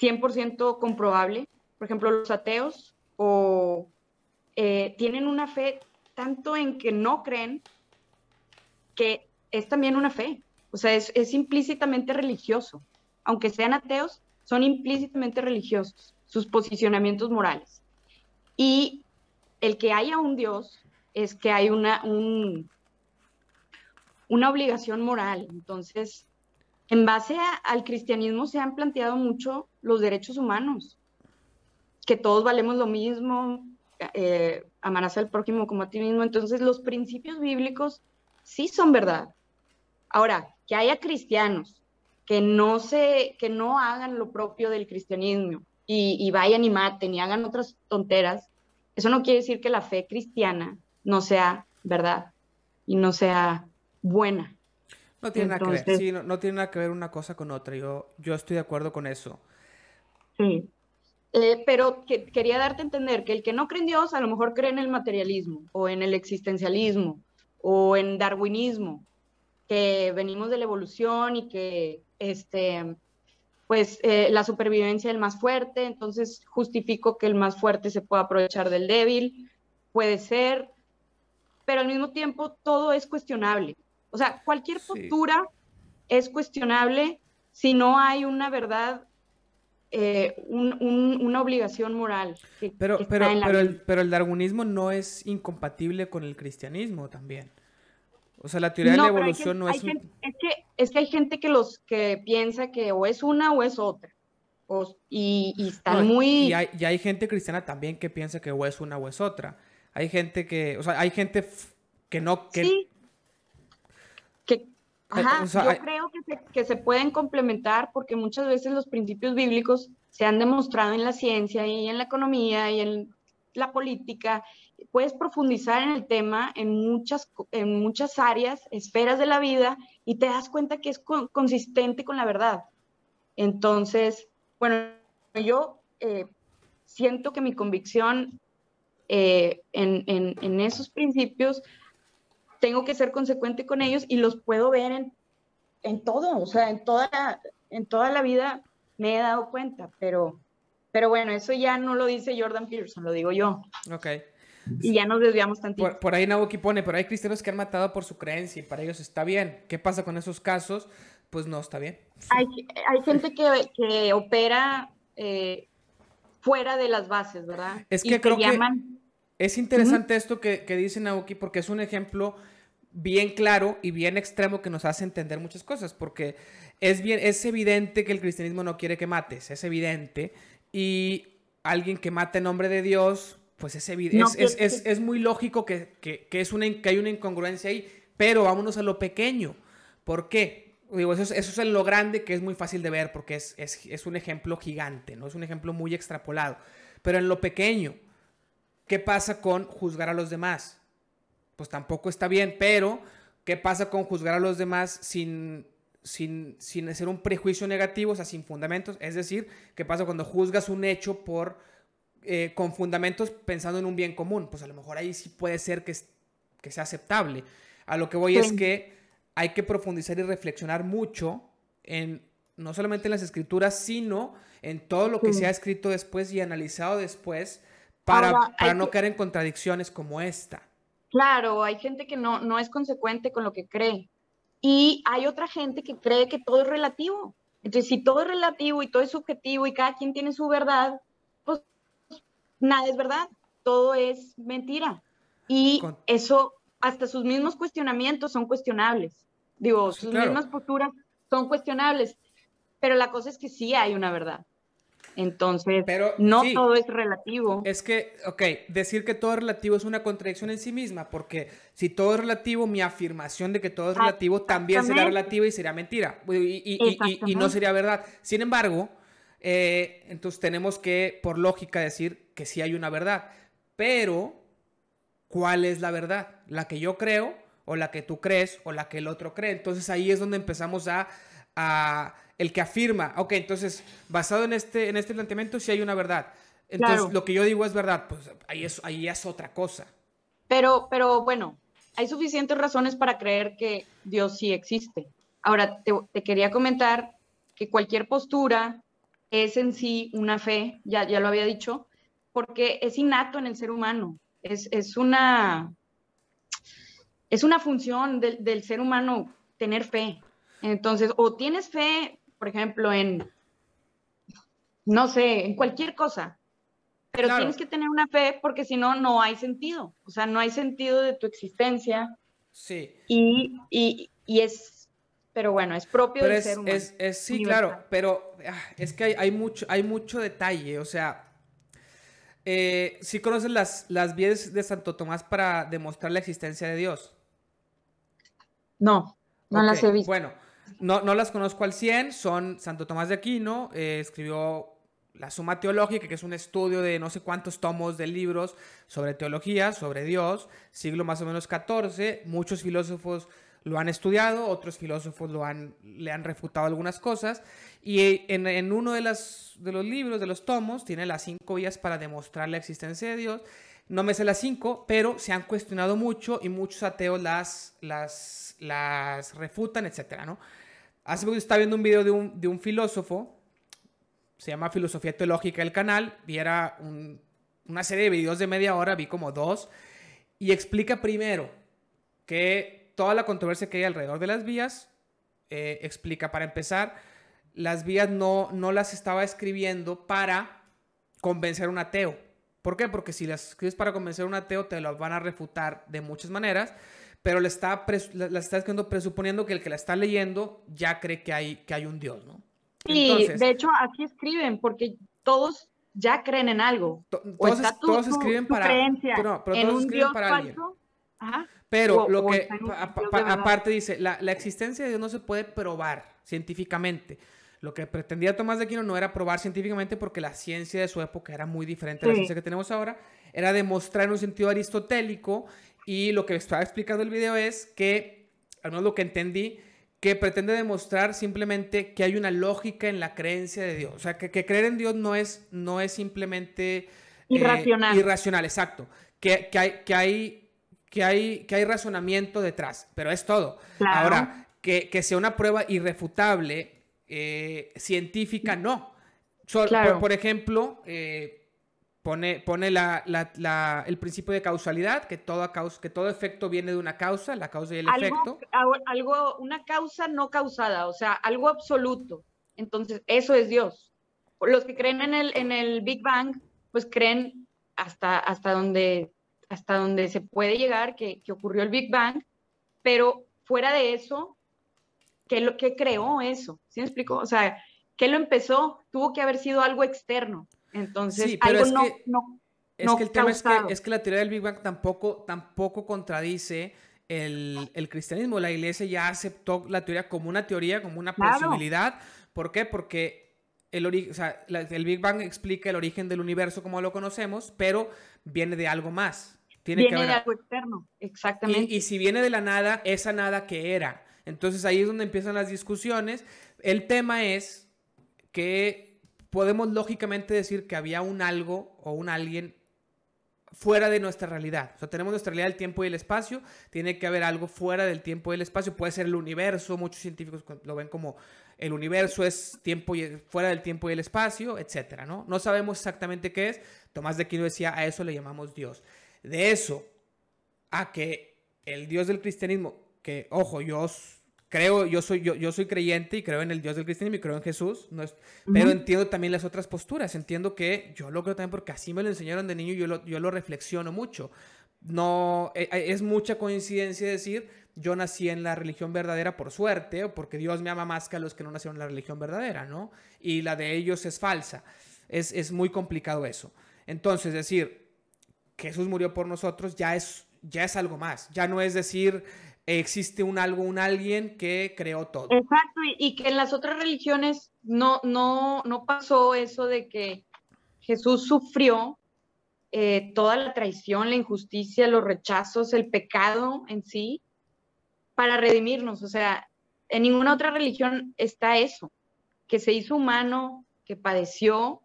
100% comprobable? Por ejemplo, los ateos o eh, tienen una fe tanto en que no creen que es también una fe. O sea, es, implícitamente religioso. Aunque sean ateos, son implícitamente religiosos sus posicionamientos morales. Y el que haya un Dios es que hay una, una obligación moral. Entonces, en base al cristianismo se han planteado mucho los derechos humanos, que todos valemos lo mismo, eh, amarás al prójimo como a ti mismo. Entonces, los principios bíblicos sí son verdad. Ahora, que haya cristianos que no se, que no hagan lo propio del cristianismo y, vayan y maten y hagan otras tonteras, eso no quiere decir que la fe cristiana no sea verdad y no sea buena.
No tiene nada que ver, sí, no, tiene nada que ver una cosa con otra, yo, yo estoy de acuerdo con eso.
Sí, eh, pero quería darte a entender que el que no cree en Dios a lo mejor cree en el materialismo o en el existencialismo o en darwinismo que venimos de la evolución y que este, pues eh, la supervivencia del más fuerte, entonces justifico que el más fuerte se pueda aprovechar del débil, puede ser, pero al mismo tiempo todo es cuestionable. O sea, cualquier postura es cuestionable si no hay una verdad, eh, una obligación moral.
pero, pero, pero, el, pero el darwinismo no es incompatible con el cristianismo también. O sea, la teoría de la evolución no es,
es que es que hay gente que los que piensa que o es una o es otra. y, y están muy...
Y hay, y hay, gente cristiana también que piensa que o es una o es otra. Hay gente que, o sea, hay gente que no... Que... Sí.
Que, ajá, yo creo que se, que se pueden complementar porque muchas veces los principios bíblicos se han demostrado en la ciencia y en la economía y en la política puedes profundizar en el tema en muchas, en muchas áreas, esferas de la vida, y te das cuenta que es consistente con la verdad. Entonces, bueno, yo eh, siento que mi convicción eh, en, en, esos principios, tengo que ser consecuente con ellos y los puedo ver en, en todo, o sea, en toda, la, en toda la vida me he dado cuenta, pero, pero bueno, eso ya no lo dice Jordan Peterson, lo digo yo.
Ok.
Y ya nos desviamos tantito.
Por, ahí Nabuki pone, pero hay cristianos que han matado por su creencia y para ellos está bien. ¿Qué pasa con esos casos? Pues no está bien.
Hay, hay gente que, que opera eh, fuera de las bases, ¿verdad?
Es que creo que es interesante esto que, que dice Nabuki porque es un ejemplo bien claro y bien extremo que nos hace entender muchas cosas, porque es, bien, es evidente que el cristianismo no quiere que mates, es evidente, y alguien que mate en nombre de Dios, pues es, es, es, muy lógico que, es una, que hay una incongruencia ahí, pero vámonos a lo pequeño. ¿Por qué? Digo, eso, es, en lo grande que es muy fácil de ver porque es, es, un ejemplo gigante, ¿no? Es un ejemplo muy extrapolado. Pero en lo pequeño, ¿qué pasa con juzgar a los demás? Pues tampoco está bien, pero ¿qué pasa con juzgar a los demás sin, sin, sin hacer un prejuicio negativo, o sea, sin fundamentos? Es decir, ¿qué pasa cuando juzgas un hecho por eh, con fundamentos pensando en un bien común, pues a lo mejor ahí sí puede ser que, que sea aceptable. A lo que voy es que hay que profundizar y reflexionar mucho en no solamente en las escrituras, sino en todo lo que se ha escrito después y analizado después para, para no caer en contradicciones como esta.
Claro, hay gente que no, no es consecuente con lo que cree. Y hay otra gente que cree que todo es relativo. Entonces, si todo es relativo y todo es subjetivo y cada quien tiene su verdad, nada es verdad, todo es mentira. Y eso, hasta sus mismos cuestionamientos son cuestionables. Digo, sus mismas posturas son cuestionables. Pero la cosa es que sí hay una verdad. Entonces, pero, no todo es relativo.
Es que, ok, decir que todo es relativo es una contradicción en sí misma, porque si todo es relativo, mi afirmación de que todo es relativo también será relativa y sería mentira, y no sería verdad. Sin embargo, eh, entonces tenemos que, por lógica, decir que sí hay una verdad. Pero, ¿cuál es la verdad? ¿La que yo creo o la que tú crees o la que el otro cree. Entonces ahí es donde empezamos a, a el que afirma, ok, entonces basado en este, en este planteamiento sí hay una verdad. Entonces lo que yo digo es verdad, pues ahí es, ahí es otra cosa.
Pero, pero bueno, hay suficientes razones para creer que Dios sí existe. Ahora, te, te quería comentar que cualquier postura es en sí una fe, ya, ya lo había dicho, porque es innato en el ser humano. Es, es una, es una función del, ser humano tener fe. Entonces, o tienes fe, por ejemplo, en, no sé, en cualquier cosa, pero tienes que tener una fe porque si no, no hay sentido. O sea, no hay sentido de tu existencia.
Sí.
Y, y, y es, pero bueno, es propio del ser humano.
Es, sí, claro, pero ah, es que hay, hay, mucho, hay mucho detalle. O sea, eh, ¿sí conoces las, las vías de Santo Tomás para demostrar la existencia de Dios?
No, no las he visto.
Bueno, no, no, las conozco al 100, son Santo Tomás de Aquino, eh, escribió la Suma Teológica, que es un estudio de no sé cuántos tomos de libros sobre teología, sobre Dios, siglo más o menos 14, muchos filósofos lo han estudiado, otros filósofos lo han, le han refutado algunas cosas, y en, en uno de, las, de los libros, de los tomos, tiene las cinco vías para demostrar la existencia de Dios, no me sé las cinco, pero se han cuestionado mucho y muchos ateos las, las, las refutan, etcétera, ¿no? Hace poco estaba viendo un video de un, de un filósofo, se llama Filosofía Teológica el canal, y era una serie de videos de media hora, vi como dos, y explica primero que toda la controversia que hay alrededor de las vías, eh, explica para empezar, las vías no, no las estaba escribiendo para convencer a un ateo, ¿Por qué? Porque si las escribes para convencer a un ateo, te lo van a refutar de muchas maneras, pero le está, la, está escribiendo presuponiendo que el que la está leyendo ya cree que hay, que hay un Dios, ¿no?
Sí, de hecho, aquí escriben, porque todos ya creen en algo.
todos, escriben para, creencia pero, todos escriben para alguien. Pero lo que, aparte dice, la, la existencia de Dios no se puede probar científicamente. Lo que pretendía Tomás de Aquino no era probar científicamente porque la ciencia de su época era muy diferente a la ciencia que tenemos ahora, era demostrar en un sentido aristotélico y lo que estaba explicando el video es que, al menos lo que entendí, que pretende demostrar simplemente que hay una lógica en la creencia de Dios. O sea, que, creer en Dios no es, no es simplemente... Eh,
irracional.
irracional, exacto. Que, que, hay, que, hay, que, hay, que hay razonamiento detrás, pero es todo. Ahora, que, que sea una prueba irrefutable eh, científica no. por, ejemplo, eh, pone, pone el principio de causalidad, que todo, causa, que todo efecto viene de una causa, la causa y el efecto.
Algo, una causa no causada, o sea, algo absoluto. Entonces, eso es Dios. Los que creen en el, en el Big Bang, pues creen hasta, hasta, donde, hasta donde se puede llegar que, que ocurrió el Big Bang, pero fuera de eso, ¿qué, lo, qué creó eso? ¿Sí me explico? O sea, ¿qué lo empezó? Tuvo que haber sido algo externo. Entonces, algo no, no,
es que el tema es que, es que, la teoría del Big Bang tampoco, tampoco contradice el, el, cristianismo. La iglesia ya aceptó la teoría como una teoría, como una posibilidad. ¿Por qué? Porque el, o sea, el Big Bang explica el origen del universo como lo conocemos, pero viene de algo más.
Tiene viene que de algo externo, exactamente.
Y, y, si viene de la nada, esa nada que era. Entonces ahí es donde empiezan las discusiones. El tema es que podemos lógicamente decir que había un algo o un alguien fuera de nuestra realidad. O sea, tenemos nuestra realidad del tiempo y el espacio, tiene que haber algo fuera del tiempo y el espacio, puede ser el universo, muchos científicos lo ven como el universo es tiempo y fuera del tiempo y el espacio, etcétera, ¿no? No sabemos exactamente qué es. Tomás de Aquino decía, a eso le llamamos Dios. De eso a que el Dios del cristianismo que, ojo, yo creo, yo soy, yo, yo soy creyente y creo en el Dios del cristianismo y creo en Jesús, no es, pero entiendo también las otras posturas, entiendo que yo lo creo también porque así me lo enseñaron de niño y yo lo, yo lo reflexiono mucho. No, e, e, es mucha coincidencia decir, yo nací en la religión verdadera por suerte, o porque Dios me ama más que a los que no nacieron en la religión verdadera, ¿no? Y la de ellos es falsa. Es, es muy complicado eso. Entonces, decir, Jesús murió por nosotros ya es, ya es algo más. Ya no es decir, existe un algo, un alguien que creó todo.
Exacto, y, que en las otras religiones no, no, no pasó eso de que Jesús sufrió eh, toda la traición, la injusticia, los rechazos, el pecado en sí, para redimirnos. O sea, en ninguna otra religión está eso, que se hizo humano, que padeció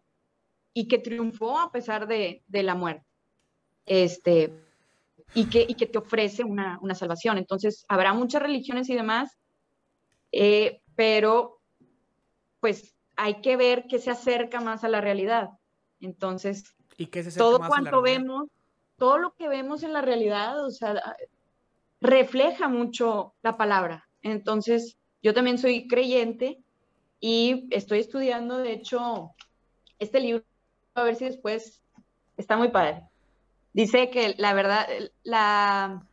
y que triunfó a pesar de, la muerte. Este, y que, y que te ofrece una, salvación. Entonces, habrá muchas religiones y demás, eh, pero pues hay que ver qué se acerca más a la realidad. Entonces,
¿Y qué se
todo cuanto vemos, todo lo que vemos en la realidad, o sea, refleja mucho la palabra. Entonces, yo también soy creyente y estoy estudiando, de hecho, este libro, a ver si después está muy padre. Dice que la verdad, la,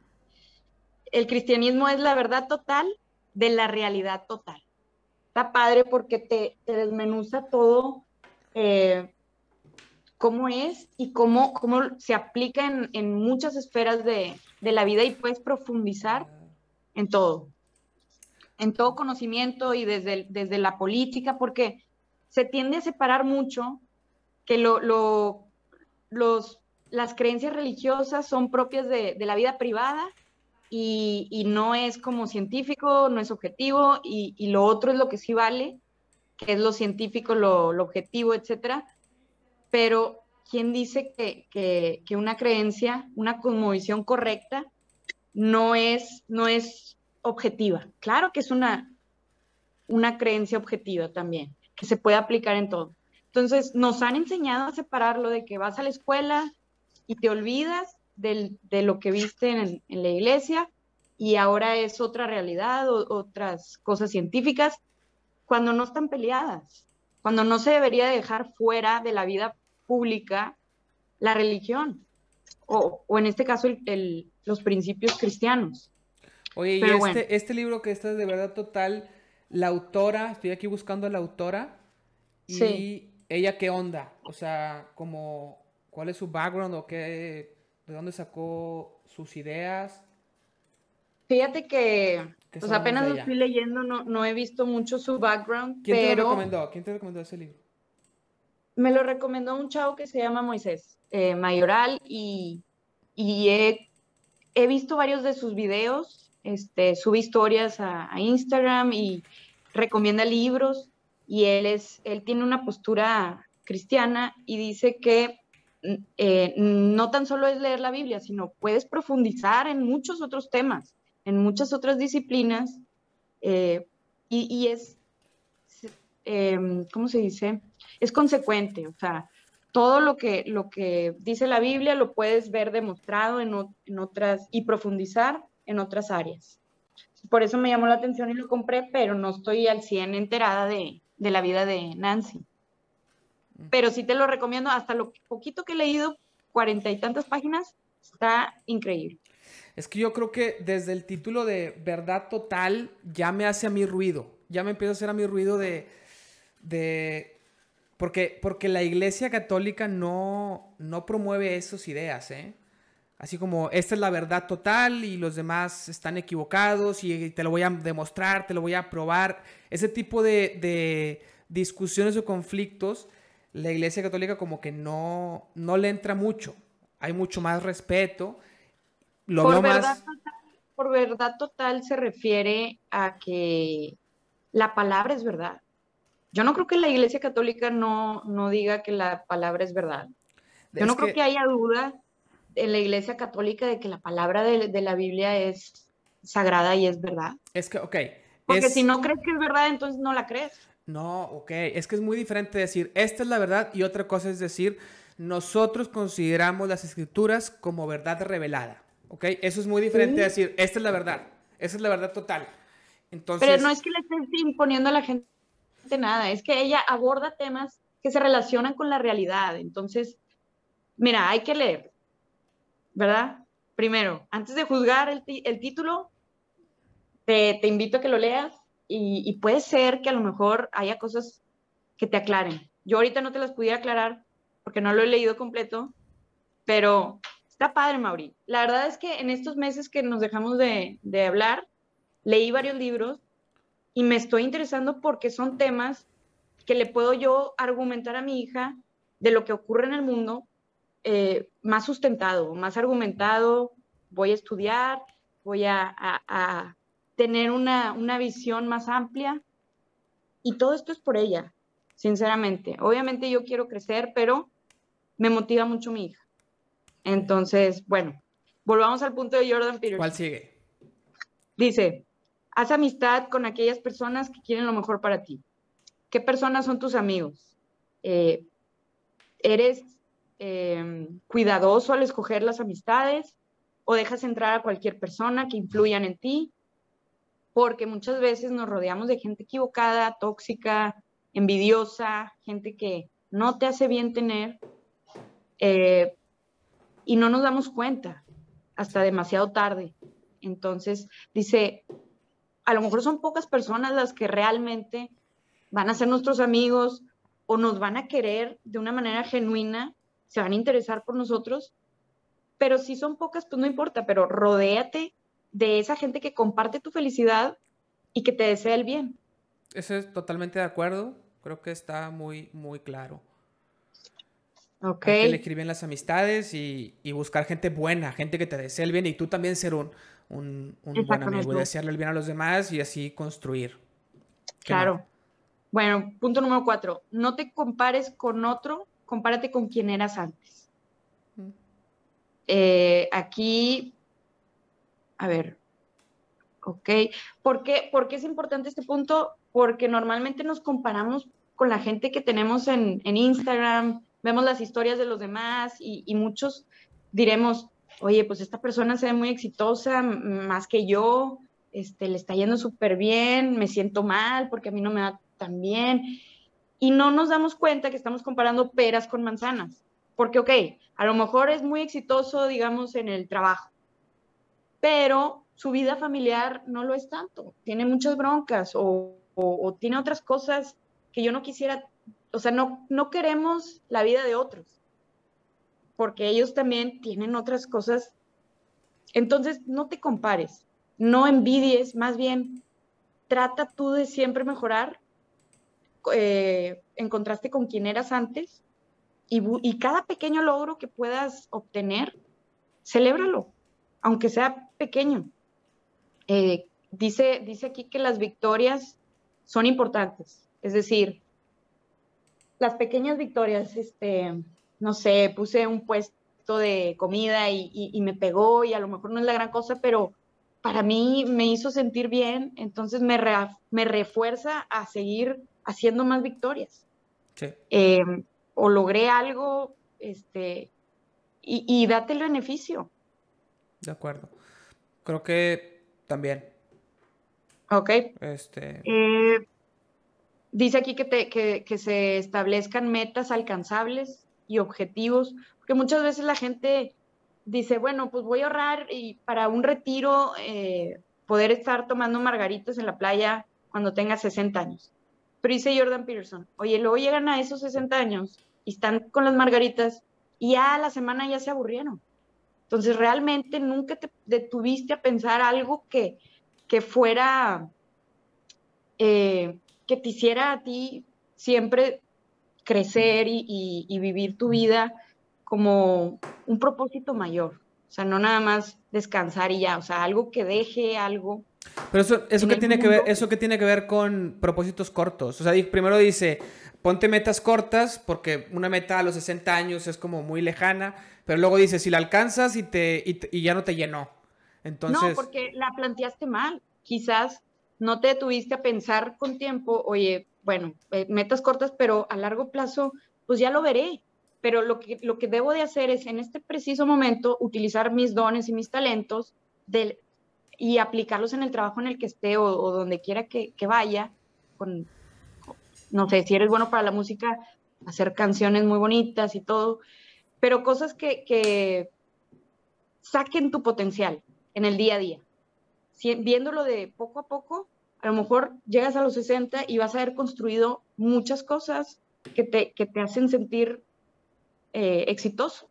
el cristianismo es la verdad total de la realidad total. Está padre porque te, desmenuza todo eh, cómo es y cómo, cómo se aplica en, muchas esferas de, de, la vida y puedes profundizar en todo, en todo conocimiento y desde, desde la política, porque se tiende a separar mucho que lo, los, las creencias religiosas son propias de, la vida privada y, no es como científico, no es objetivo, y, lo otro es lo que sí vale, que es lo científico, lo, objetivo, etcétera pero ¿quién dice que, una creencia, una cosmovisión correcta, no es, no es objetiva? Claro que es una, una creencia objetiva también, que se puede aplicar en todo. Entonces, nos han enseñado a separarlo de que vas a la escuela y te olvidas de lo que viste en, la iglesia y ahora es otra realidad, o, otras cosas científicas, cuando no están peleadas cuando no se debería dejar fuera de la vida pública la religión, o, en este caso los principios cristianos.
Oye, y este, este, libro que está de verdad total, la autora, estoy aquí buscando a la autora, y ella qué onda, o sea, como, ¿cuál es su background o qué, de dónde sacó sus ideas?
Fíjate que pues apenas lo estoy leyendo, no, no, he visto mucho su background.
¿Quién
te
lo recomendó? ¿Quién te recomendó ese libro?
Me lo recomendó un chavo que se llama Moisés eh, Mayoral y, y he, he, visto varios de sus videos, este, sube historias a, Instagram y recomienda libros y él, es, él tiene una postura cristiana y dice que eh, no tan solo es leer la Biblia, sino puedes profundizar en muchos otros temas en muchas otras disciplinas eh, y, es, em, ¿cómo se dice? Es consecuente, o sea, todo lo que, lo que dice la Biblia lo puedes ver demostrado en, otras y profundizar en otras áreas. Por eso me llamó la atención y lo compré, pero no estoy al 100 enterada de, de la vida de Nancy. Pero sí te lo recomiendo, hasta lo poquito que he leído, cuarenta y tantas páginas, está increíble.
Es que yo creo que desde el título de Verdad Total ya me hace a mí ruido. Ya me empieza a hacer a mí ruido de. de porque, porque la Iglesia Católica no, no promueve esas ideas, ¿eh? Así como esta es la verdad total y los demás están equivocados y te lo voy a demostrar, te lo voy a probar. Ese tipo de, de discusiones o conflictos, la Iglesia Católica como que no, no le entra mucho. Hay mucho más respeto
por, verdad total, por verdad total se refiere a que la palabra es verdad. Yo no creo que la Iglesia Católica no, no diga que la palabra es verdad. Yo no creo que... haya duda en la Iglesia Católica de que la palabra de, la Biblia es sagrada y es verdad.
Es que, ok.
Porque si no crees que es verdad, entonces no la crees.
No, ok. Es que es muy diferente decir, esta es la verdad y otra cosa es decir, nosotros consideramos las escrituras como verdad revelada. ¿ok? Eso es muy diferente de decir, esta es la verdad, esa es la verdad total. Entonces...
Pero no es que le estés imponiendo a la gente nada, es que ella aborda temas que se relacionan con la realidad. Entonces, mira, hay que leer, ¿verdad? Primero, antes de juzgar el, título, te, invito a que lo leas y, puede ser que a lo mejor haya cosas que te aclaren. Yo ahorita no te las pudiera aclarar porque no lo he leído completo, pero Está padre, Mauri. La verdad es que en estos meses que nos dejamos de, hablar, leí varios libros y me estoy interesando porque son temas que le puedo yo argumentar a mi hija de lo que ocurre en el mundo eh, más sustentado, más argumentado. Voy a estudiar, voy a, tener una, una visión más amplia. Y todo esto es por ella, sinceramente. Obviamente yo quiero crecer, pero me motiva mucho mi hija. Entonces, bueno, volvamos al punto de Jordan Peterson.
¿Cuál sigue?
Dice, haz amistad con aquellas personas que quieren lo mejor para ti. ¿Qué personas son tus amigos? Eh, ¿Eres eh, cuidadoso al escoger las amistades o dejas entrar a cualquier persona que influyan en ti? Porque muchas veces nos rodeamos de gente equivocada, tóxica, envidiosa, gente que no te hace bien tener eh, y no nos damos cuenta hasta demasiado tarde. Entonces, dice, a lo mejor son pocas personas las que realmente van a ser nuestros amigos o nos van a querer de una manera genuina, se van a interesar por nosotros, pero si son pocas, pues no importa, pero rodéate de esa gente que comparte tu felicidad y que te desea el bien.
Eso es totalmente de acuerdo, creo que está muy, muy claro.
Ok.
Hay que elegir bien las amistades y, y, buscar gente buena, gente que te desee el bien y tú también ser un, un, un buen amigo y desearle el bien a los demás y así construir.
Claro. Bueno, punto número cuatro. No te compares con otro, compárate con quien eras antes. Mm. Eh, aquí, a ver, ok. ¿Por qué, ¿Por qué es importante este punto? Porque normalmente nos comparamos con la gente que tenemos en, Instagram, vemos las historias de los demás y, y, muchos diremos, oye, pues esta persona se ve muy exitosa, más que yo, este, le está yendo súper bien, me siento mal porque a mí no me va tan bien. Y no nos damos cuenta que estamos comparando peras con manzanas. Porque, ok, a lo mejor es muy exitoso, digamos, en el trabajo, pero su vida familiar no lo es tanto. Tiene muchas broncas o, tiene otras cosas que yo no quisiera, o sea, no, no queremos la vida de otros porque ellos también tienen otras cosas. Entonces, no te compares, no envidies, más bien trata tú de siempre mejorar eh, en contraste con quien eras antes y, y, cada pequeño logro que puedas obtener, celébralo, aunque sea pequeño. Eh, dice, dice aquí que las victorias son importantes, es decir, las pequeñas victorias, este, no sé, puse un puesto de comida y, y, y, me pegó y a lo mejor no es la gran cosa, pero para mí me hizo sentir bien, entonces me, re, me refuerza a seguir haciendo más victorias.
Sí.
Eh, o logré algo, este, y, y, date el beneficio.
De acuerdo. Creo que también.
Ok.
Este...
Eh, dice aquí que, te, que, que se establezcan metas alcanzables y objetivos, porque muchas veces la gente dice, bueno, pues voy a ahorrar y para un retiro eh, poder estar tomando margaritas en la playa cuando tenga 60 años. Pero dice Jordan Peterson, oye, luego llegan a esos 60 años y están con las margaritas y ya a la semana ya se aburrieron. Entonces, realmente nunca te detuviste a pensar algo que, que fuera, eh, que te hiciera a ti siempre crecer y, y, y, vivir tu vida como un propósito mayor. O sea, no nada más descansar y ya, o sea, algo que deje algo.
Pero eso, eso que tiene mundo. que ver, eso que tiene que ver con propósitos cortos. O sea, primero dice, ponte metas cortas, porque una meta a los 60 años es como muy lejana, pero luego dice, si la alcanzas y, te, y, y ya no te llenó. Entonces...
No, porque la planteaste mal. Quizás no te detuviste a pensar con tiempo, oye, bueno, eh, metas cortas, pero a largo plazo, pues ya lo veré. Pero lo que, lo que debo de hacer es en este preciso momento utilizar mis dones y mis talentos de, y aplicarlos en el trabajo en el que esté o, o donde quiera que, que vaya. Con, no sé, si eres bueno para la música, hacer canciones muy bonitas y todo, pero cosas que, que saquen tu potencial en el día a día. Si, viéndolo de poco a poco, a lo mejor llegas a los 60 y vas a haber construido muchas cosas que te, que te hacen sentir eh, exitoso.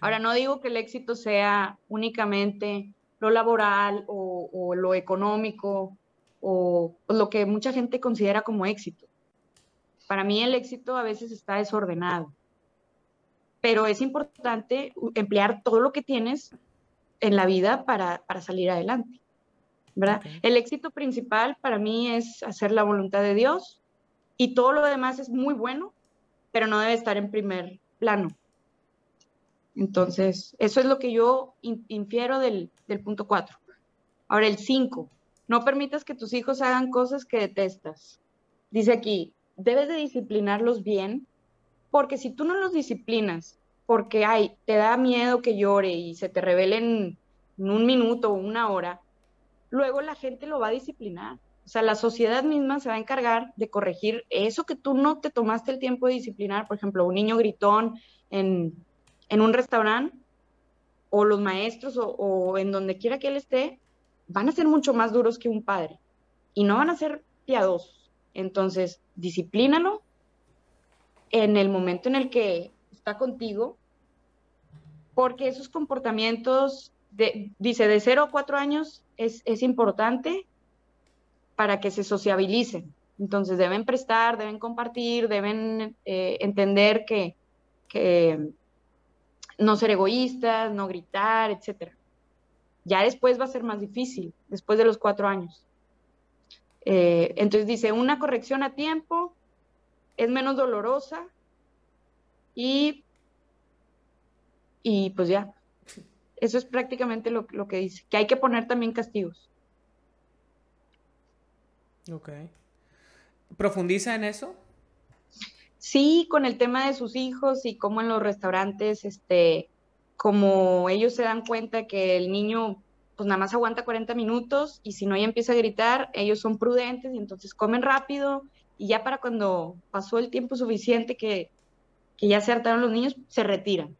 Ahora, no digo que el éxito sea únicamente lo laboral o lo económico o, lo que mucha gente considera como éxito. Para mí el éxito a veces está desordenado, pero es importante emplear todo lo que tienes en la vida para, para salir adelante. ¿verdad? El éxito principal para mí es hacer la voluntad de Dios y todo lo demás es muy bueno, pero no debe estar en primer plano. Entonces, eso es lo que yo infiero del, del punto 4. Ahora, el 5. No permitas que tus hijos hagan cosas que detestas. Dice aquí, debes de disciplinarlos bien, porque si tú no los disciplinas, porque ay, te da miedo que llore y se te revelen en un minuto o una hora, luego la gente lo va a disciplinar. O sea, la sociedad misma se va a encargar de corregir eso que tú no te tomaste el tiempo de disciplinar. Por ejemplo, un niño gritón en, en un restaurante o los maestros o, o, en donde quiera que él esté, van a ser mucho más duros que un padre y no van a ser piadosos. Entonces, disciplínalo en el momento en el que está contigo, porque esos comportamientos, dice, de 0 a 4 años es, es importante para que se sociabilicen. Entonces deben prestar, deben compartir, deben eh, entender que, que, no ser egoístas, no gritar, etc. Ya después va a ser más difícil, después de los cuatro años. Eh, entonces dice, una corrección a tiempo es menos dolorosa y, y pues ya, eso es prácticamente lo, lo que dice, que hay que poner también castigos.
Ok. ¿Profundiza en eso?
Sí, con el tema de sus hijos y cómo en los restaurantes, este, como ellos se dan cuenta que el niño pues nada más aguanta 40 minutos y si no ya empieza a gritar, ellos son prudentes y entonces comen rápido y ya para cuando pasó el tiempo suficiente que, que ya se hartaron los niños, se retiran.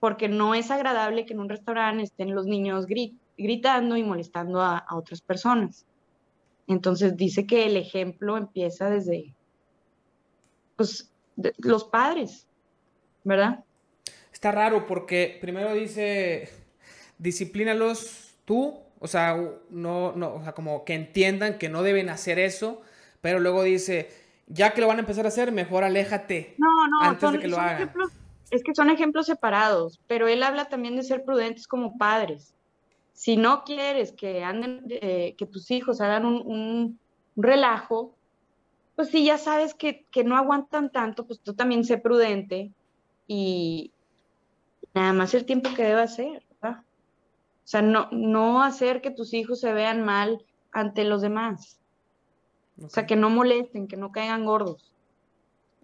Porque no es agradable que en un restaurante estén los niños gritando y molestando a, a otras personas. Entonces dice que el ejemplo empieza desde pues, los padres, ¿verdad?
Está raro porque primero dice, disciplínalos tú, o sea, no, no, o sea, como que entiendan que no deben hacer eso, pero luego dice, ya que lo van a empezar a hacer, mejor aléjate
no, no,
antes
son,
de que lo hagan.
Ejemplos, es que son ejemplos separados, pero él habla también de ser prudentes como padres si no quieres que anden, eh, que tus hijos hagan un, un, relajo, pues si ya sabes que, que, no aguantan tanto, pues tú también sé prudente y nada más el tiempo que hacer, ¿verdad? O sea, no, no hacer que tus hijos se vean mal ante los demás. Okay. O sea, que no molesten, que no caigan gordos.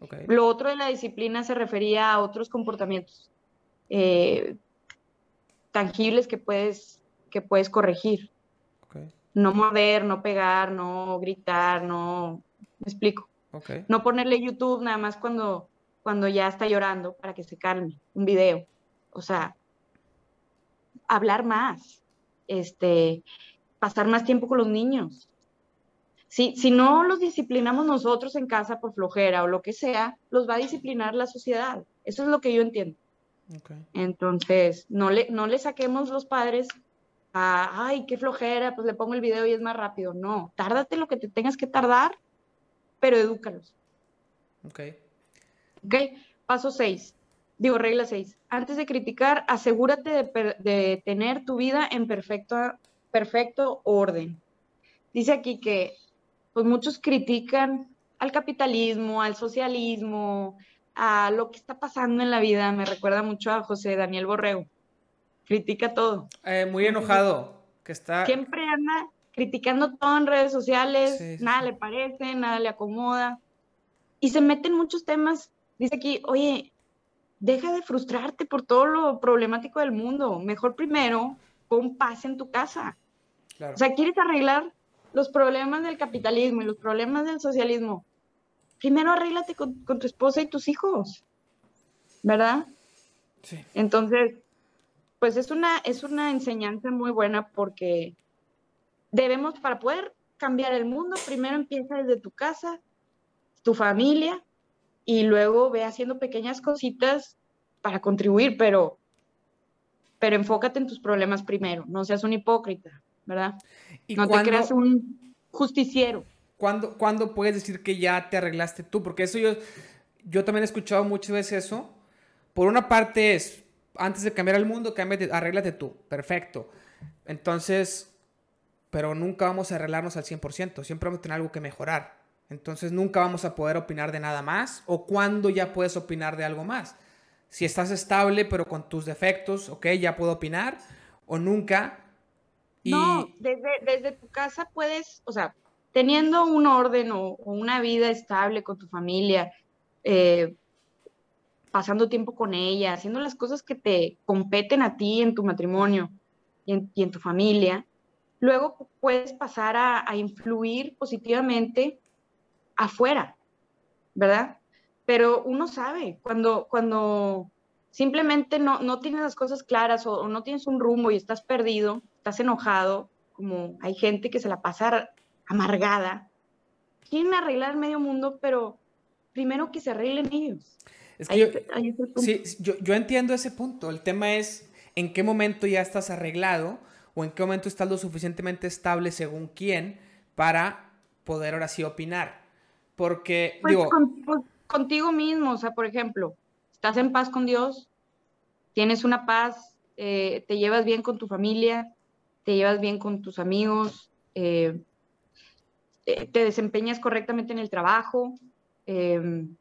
Okay.
Lo otro de la disciplina se refería a otros comportamientos eh, tangibles que puedes que puedes corregir.
Okay.
No morder, no pegar, no gritar, no... ¿Me explico? No ponerle YouTube nada más cuando, cuando ya está llorando para que se calme, un video. O sea, hablar más, este, pasar más tiempo con los niños. Si, si no los disciplinamos nosotros en casa por flojera o lo que sea, los va a disciplinar la sociedad. Eso es lo que yo entiendo.
Okay.
Entonces, no le, no le saquemos los padres a, ay, qué flojera, pues le pongo el video y es más rápido. No, tárdate lo que te tengas que tardar, pero edúcalos.
Ok.
Ok, paso 6. Digo, regla 6. Antes de criticar, asegúrate de, de tener tu vida en perfecto, perfecto orden. Dice aquí que pues muchos critican al capitalismo, al socialismo, a lo que está pasando en la vida. Me recuerda mucho a José Daniel Borrego critica todo.
Eh, muy enojado, que está...
Siempre anda criticando todo en redes sociales,
Sí, sí,
nada le parece, nada le acomoda. Y se mete en muchos temas. Dice aquí, oye, deja de frustrarte por todo lo problemático del mundo. Mejor primero pon paz en tu casa.
Claro.
O sea, quieres arreglar los problemas del capitalismo y los problemas del socialismo. Primero arréglate con, con tu esposa y tus hijos, ¿verdad?
Sí.
Entonces, pues es una, es una enseñanza muy buena porque debemos, para poder cambiar el mundo, primero empieza desde tu casa, tu familia, y luego ve haciendo pequeñas cositas para contribuir, pero, pero enfócate en tus problemas primero, no seas un hipócrita, ¿verdad?
¿Y
no te creas un justiciero.
¿cuándo, cuándo puedes decir que ya te arreglaste tú? Porque eso yo, yo también he escuchado muchas veces eso. Por una parte es, antes de cambiar el mundo, cámbiate, arréglate tú. Perfecto. Entonces, pero nunca vamos a arreglarnos al 100%, siempre vamos a tener algo que mejorar. Entonces nunca vamos a poder opinar de nada más o cuando ya puedes opinar de algo más. Si estás estable pero con tus defectos, ok, ya puedo opinar o nunca.
No, desde, desde tu casa puedes, o sea, teniendo un orden o, una vida estable con tu familia, eh, pasando tiempo con ella, haciendo las cosas que te competen a ti en tu matrimonio y en, tu familia, luego puedes pasar a, a influir positivamente afuera, ¿verdad? Pero uno sabe, cuando, cuando simplemente no, no tienes las cosas claras o, no tienes un rumbo y estás perdido, estás enojado, como hay gente que se la pasa amargada, quieren arreglar medio mundo, pero primero que se arreglen ellos.
Es que yo, sí, yo, yo entiendo ese punto. El tema es en qué momento ya estás arreglado o en qué momento estás lo suficientemente estable según quién para poder ahora sí opinar. Porque,
pues digo... Pues, contigo mismo, o sea, por ejemplo, estás en paz con Dios, tienes una paz, eh, te llevas bien con tu familia, te llevas bien con tus amigos, eh, te, desempeñas correctamente en el trabajo. Em,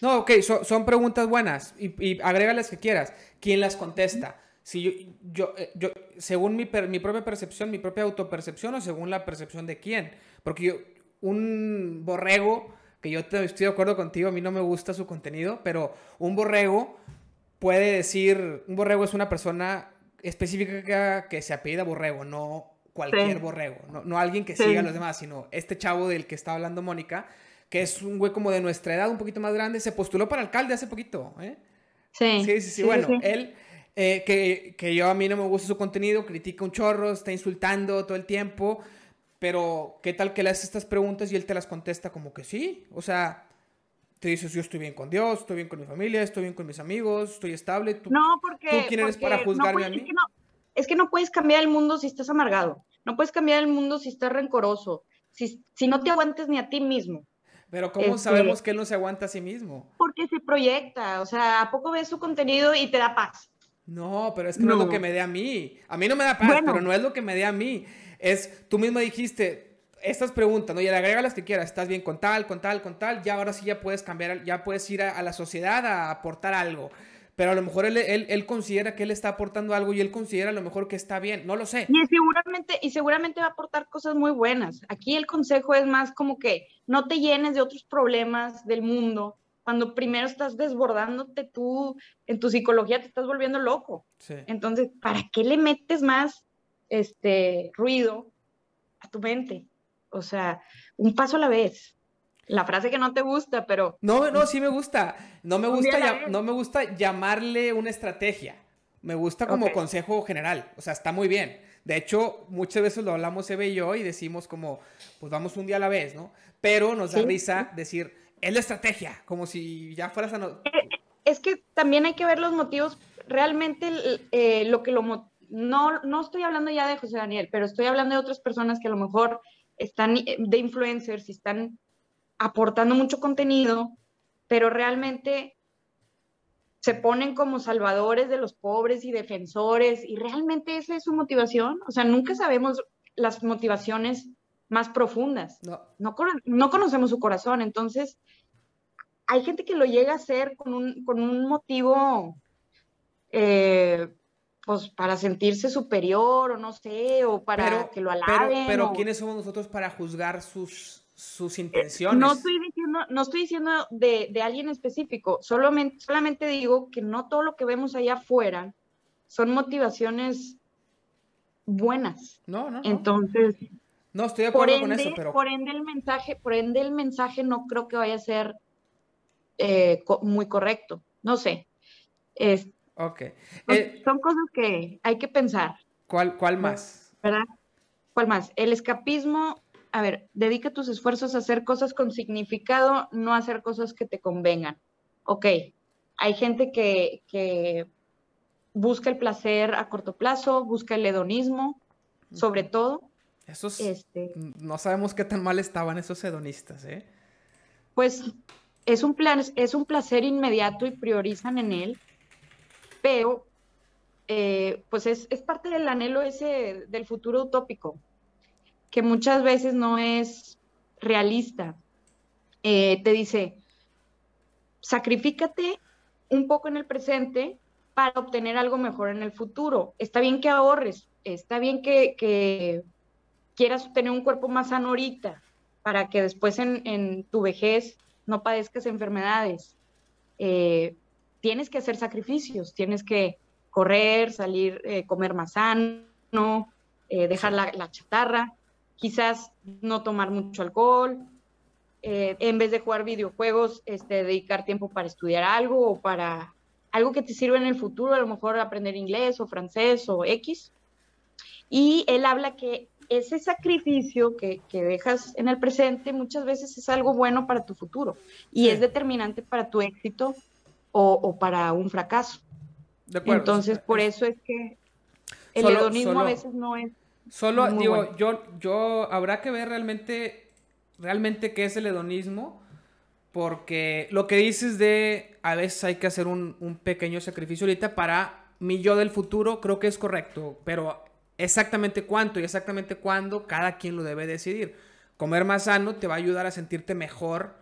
no, ok, son preguntas buenas y, y agrégales que quieras. ¿Quién las contesta? Si yo, yo, eh, yo según mi, mi propia percepción, mi propia autopercepción o según la percepción de quién. Porque yo, un borrego, que yo estoy de acuerdo contigo, a mí no me gusta su contenido, pero un borrego puede decir, un borrego es una persona específica que se apellida borrego, no cualquier borrego, no, alguien que siga a los demás, sino este chavo del que está hablando Mónica, que es un güey como de nuestra edad, un poquito más grande, se postuló para alcalde hace poquito, ¿eh? Sí. Sí, sí, bueno, él, eh, que, que yo a mí no me gusta su contenido, critica un chorro, está insultando todo el tiempo, pero, ¿qué tal que le haces estas preguntas y él te las contesta como que sí? O sea, te dices, yo estoy bien con Dios, estoy bien con mi familia, estoy bien con mis amigos, estoy estable. ¿Tú,
no, porque...
¿tú quién eres para juzgarme a mí?
Es que, no, es que no puedes cambiar el mundo si estás amargado. No puedes cambiar el mundo si estás rencoroso. Si, si no te aguantes ni a ti mismo.
Pero ¿cómo este, sabemos que él no se aguanta a sí mismo?
Porque se proyecta. O sea, ¿a poco ves su contenido y te da paz?
No, pero es que no, es lo que me dé a mí. A mí no me da paz, pero no es lo que me dé a mí es, tú mismo dijiste, estas preguntas, ¿no? Y le agrega las que quieras, estás bien con tal, con tal, con tal, ya ahora sí ya puedes cambiar, ya puedes ir a, la sociedad a aportar algo. Pero a lo mejor él, él, considera que él está aportando algo y él considera a lo mejor que está bien, no lo sé.
Y seguramente, y seguramente va a aportar cosas muy buenas. Aquí el consejo es más como que no te llenes de otros problemas del mundo, cuando primero estás desbordándote tú en tu psicología, te estás volviendo loco. Entonces, ¿para qué le metes más este ruido a tu mente. O sea, un paso a la vez. La frase que no te gusta, pero...
No, no, sí me gusta. No me gusta, no me gusta llamarle una estrategia. Me gusta como consejo general. O sea, está muy bien. De hecho, muchas veces lo hablamos Eve y yo y decimos como, pues vamos un día a la vez, ¿no? Pero nos da risa decir, es la estrategia, como si ya fueras a...
Eh, es que también hay que ver los motivos. Realmente eh, lo que lo no, no estoy hablando ya de José Daniel, pero estoy hablando de otras personas que a lo mejor están eh, de influencers y están aportando mucho contenido, pero realmente se ponen como salvadores de los pobres y defensores, y realmente esa es su motivación. O sea, nunca sabemos las motivaciones más profundas. No, no, conocemos su corazón. Entonces, hay gente que lo llega a hacer con un, con un motivo eh, pues para sentirse superior o no sé, o para que lo alaben.
Pero, ¿quiénes somos nosotros para juzgar sus, sus intenciones?
No estoy diciendo, no estoy diciendo de, de, alguien específico, solamente, solamente digo que no todo lo que vemos allá afuera son motivaciones buenas.
No, no.
Entonces.
No, estoy de acuerdo con eso, pero.
Por ende, el mensaje, por ende, el mensaje no creo que vaya a ser eh, muy correcto. No sé. Este,
Ok.
Eh, son cosas que hay que pensar.
¿Cuál, cuál más?
¿Verdad? ¿Cuál más? El escapismo, a ver, dedica tus esfuerzos a hacer cosas con significado, no a hacer cosas que te convengan. Ok, hay gente que, que busca el placer a corto plazo, busca el hedonismo, sobre todo.
Esos, este, no sabemos qué tan mal estaban esos hedonistas, ¿eh?
Pues es un, plan, es un placer inmediato y priorizan en él pero eh, pues es, es, parte del anhelo ese del futuro utópico, que muchas veces no es realista. Eh, te dice, sacrifícate un poco en el presente para obtener algo mejor en el futuro. Está bien que ahorres, está bien que, quieras tener un cuerpo más sano ahorita, para que después en, en tu vejez no padezcas enfermedades. Eh, tienes que hacer sacrificios, tienes que correr, salir, eh, comer más sano, eh, dejar la, la, chatarra, quizás no tomar mucho alcohol, en vez de jugar videojuegos, este, dedicar tiempo para estudiar algo o para algo que te sirva en el futuro, a lo mejor aprender inglés o francés o X. Y él habla que ese sacrificio que, dejas en el presente muchas veces es algo bueno para tu futuro y es determinante para tu éxito o, para un fracaso. Entonces, por eso es que el hedonismo a veces no es.
Solo, digo, yo, yo habrá que ver realmente, realmente qué es el hedonismo, porque lo que dices de a veces hay que hacer un, un pequeño sacrificio ahorita para mi yo del futuro, creo que es correcto, pero exactamente cuánto y exactamente cuándo, cada quien lo debe decidir. Comer más sano te va a ayudar a sentirte mejor,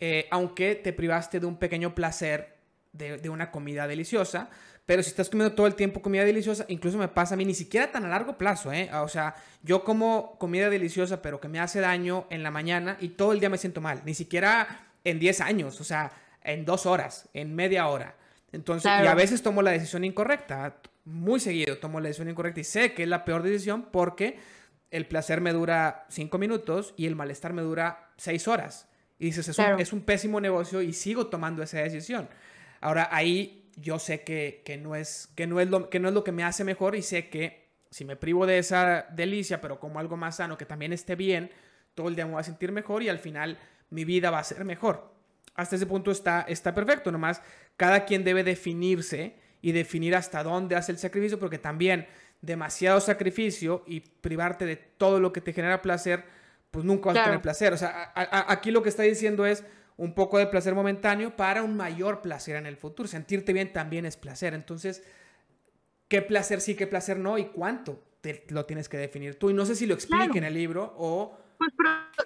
eh, aunque te privaste de un pequeño placer de, una comida deliciosa. Pero si estás comiendo todo el tiempo comida deliciosa, incluso me pasa a mí, ni siquiera tan a largo plazo, ¿eh? O sea, yo como comida deliciosa, pero que me hace daño en la mañana y todo el día me siento mal. Ni siquiera en 10 años, o sea, en dos horas, en media hora. Entonces, y a veces tomo la decisión incorrecta muy seguido tomo la decisión incorrecta y sé que es la peor decisión porque el placer me dura cinco minutos y el malestar me dura seis horas. Y dices, es, un, es un, pésimo negocio y sigo tomando esa decisión. Ahora ahí yo sé que, que, no es, que, no es lo, que no es lo que me hace mejor y sé que si me privo de esa delicia, pero como algo más sano, que también esté bien, todo el día me voy a sentir mejor y al final mi vida va a ser mejor. Hasta ese punto está, está perfecto, nomás cada quien debe definirse y definir hasta dónde hace el sacrificio, porque también demasiado sacrificio y privarte de todo lo que te genera placer, pues nunca vas a tener placer. O sea, aquí lo que está diciendo es un poco de placer momentáneo para un mayor placer en el futuro. Sentirte bien también es placer. Entonces, ¿qué placer sí, qué placer no y cuánto? Te, lo tienes que definir tú. Y no sé si lo explique en el libro o...
Pues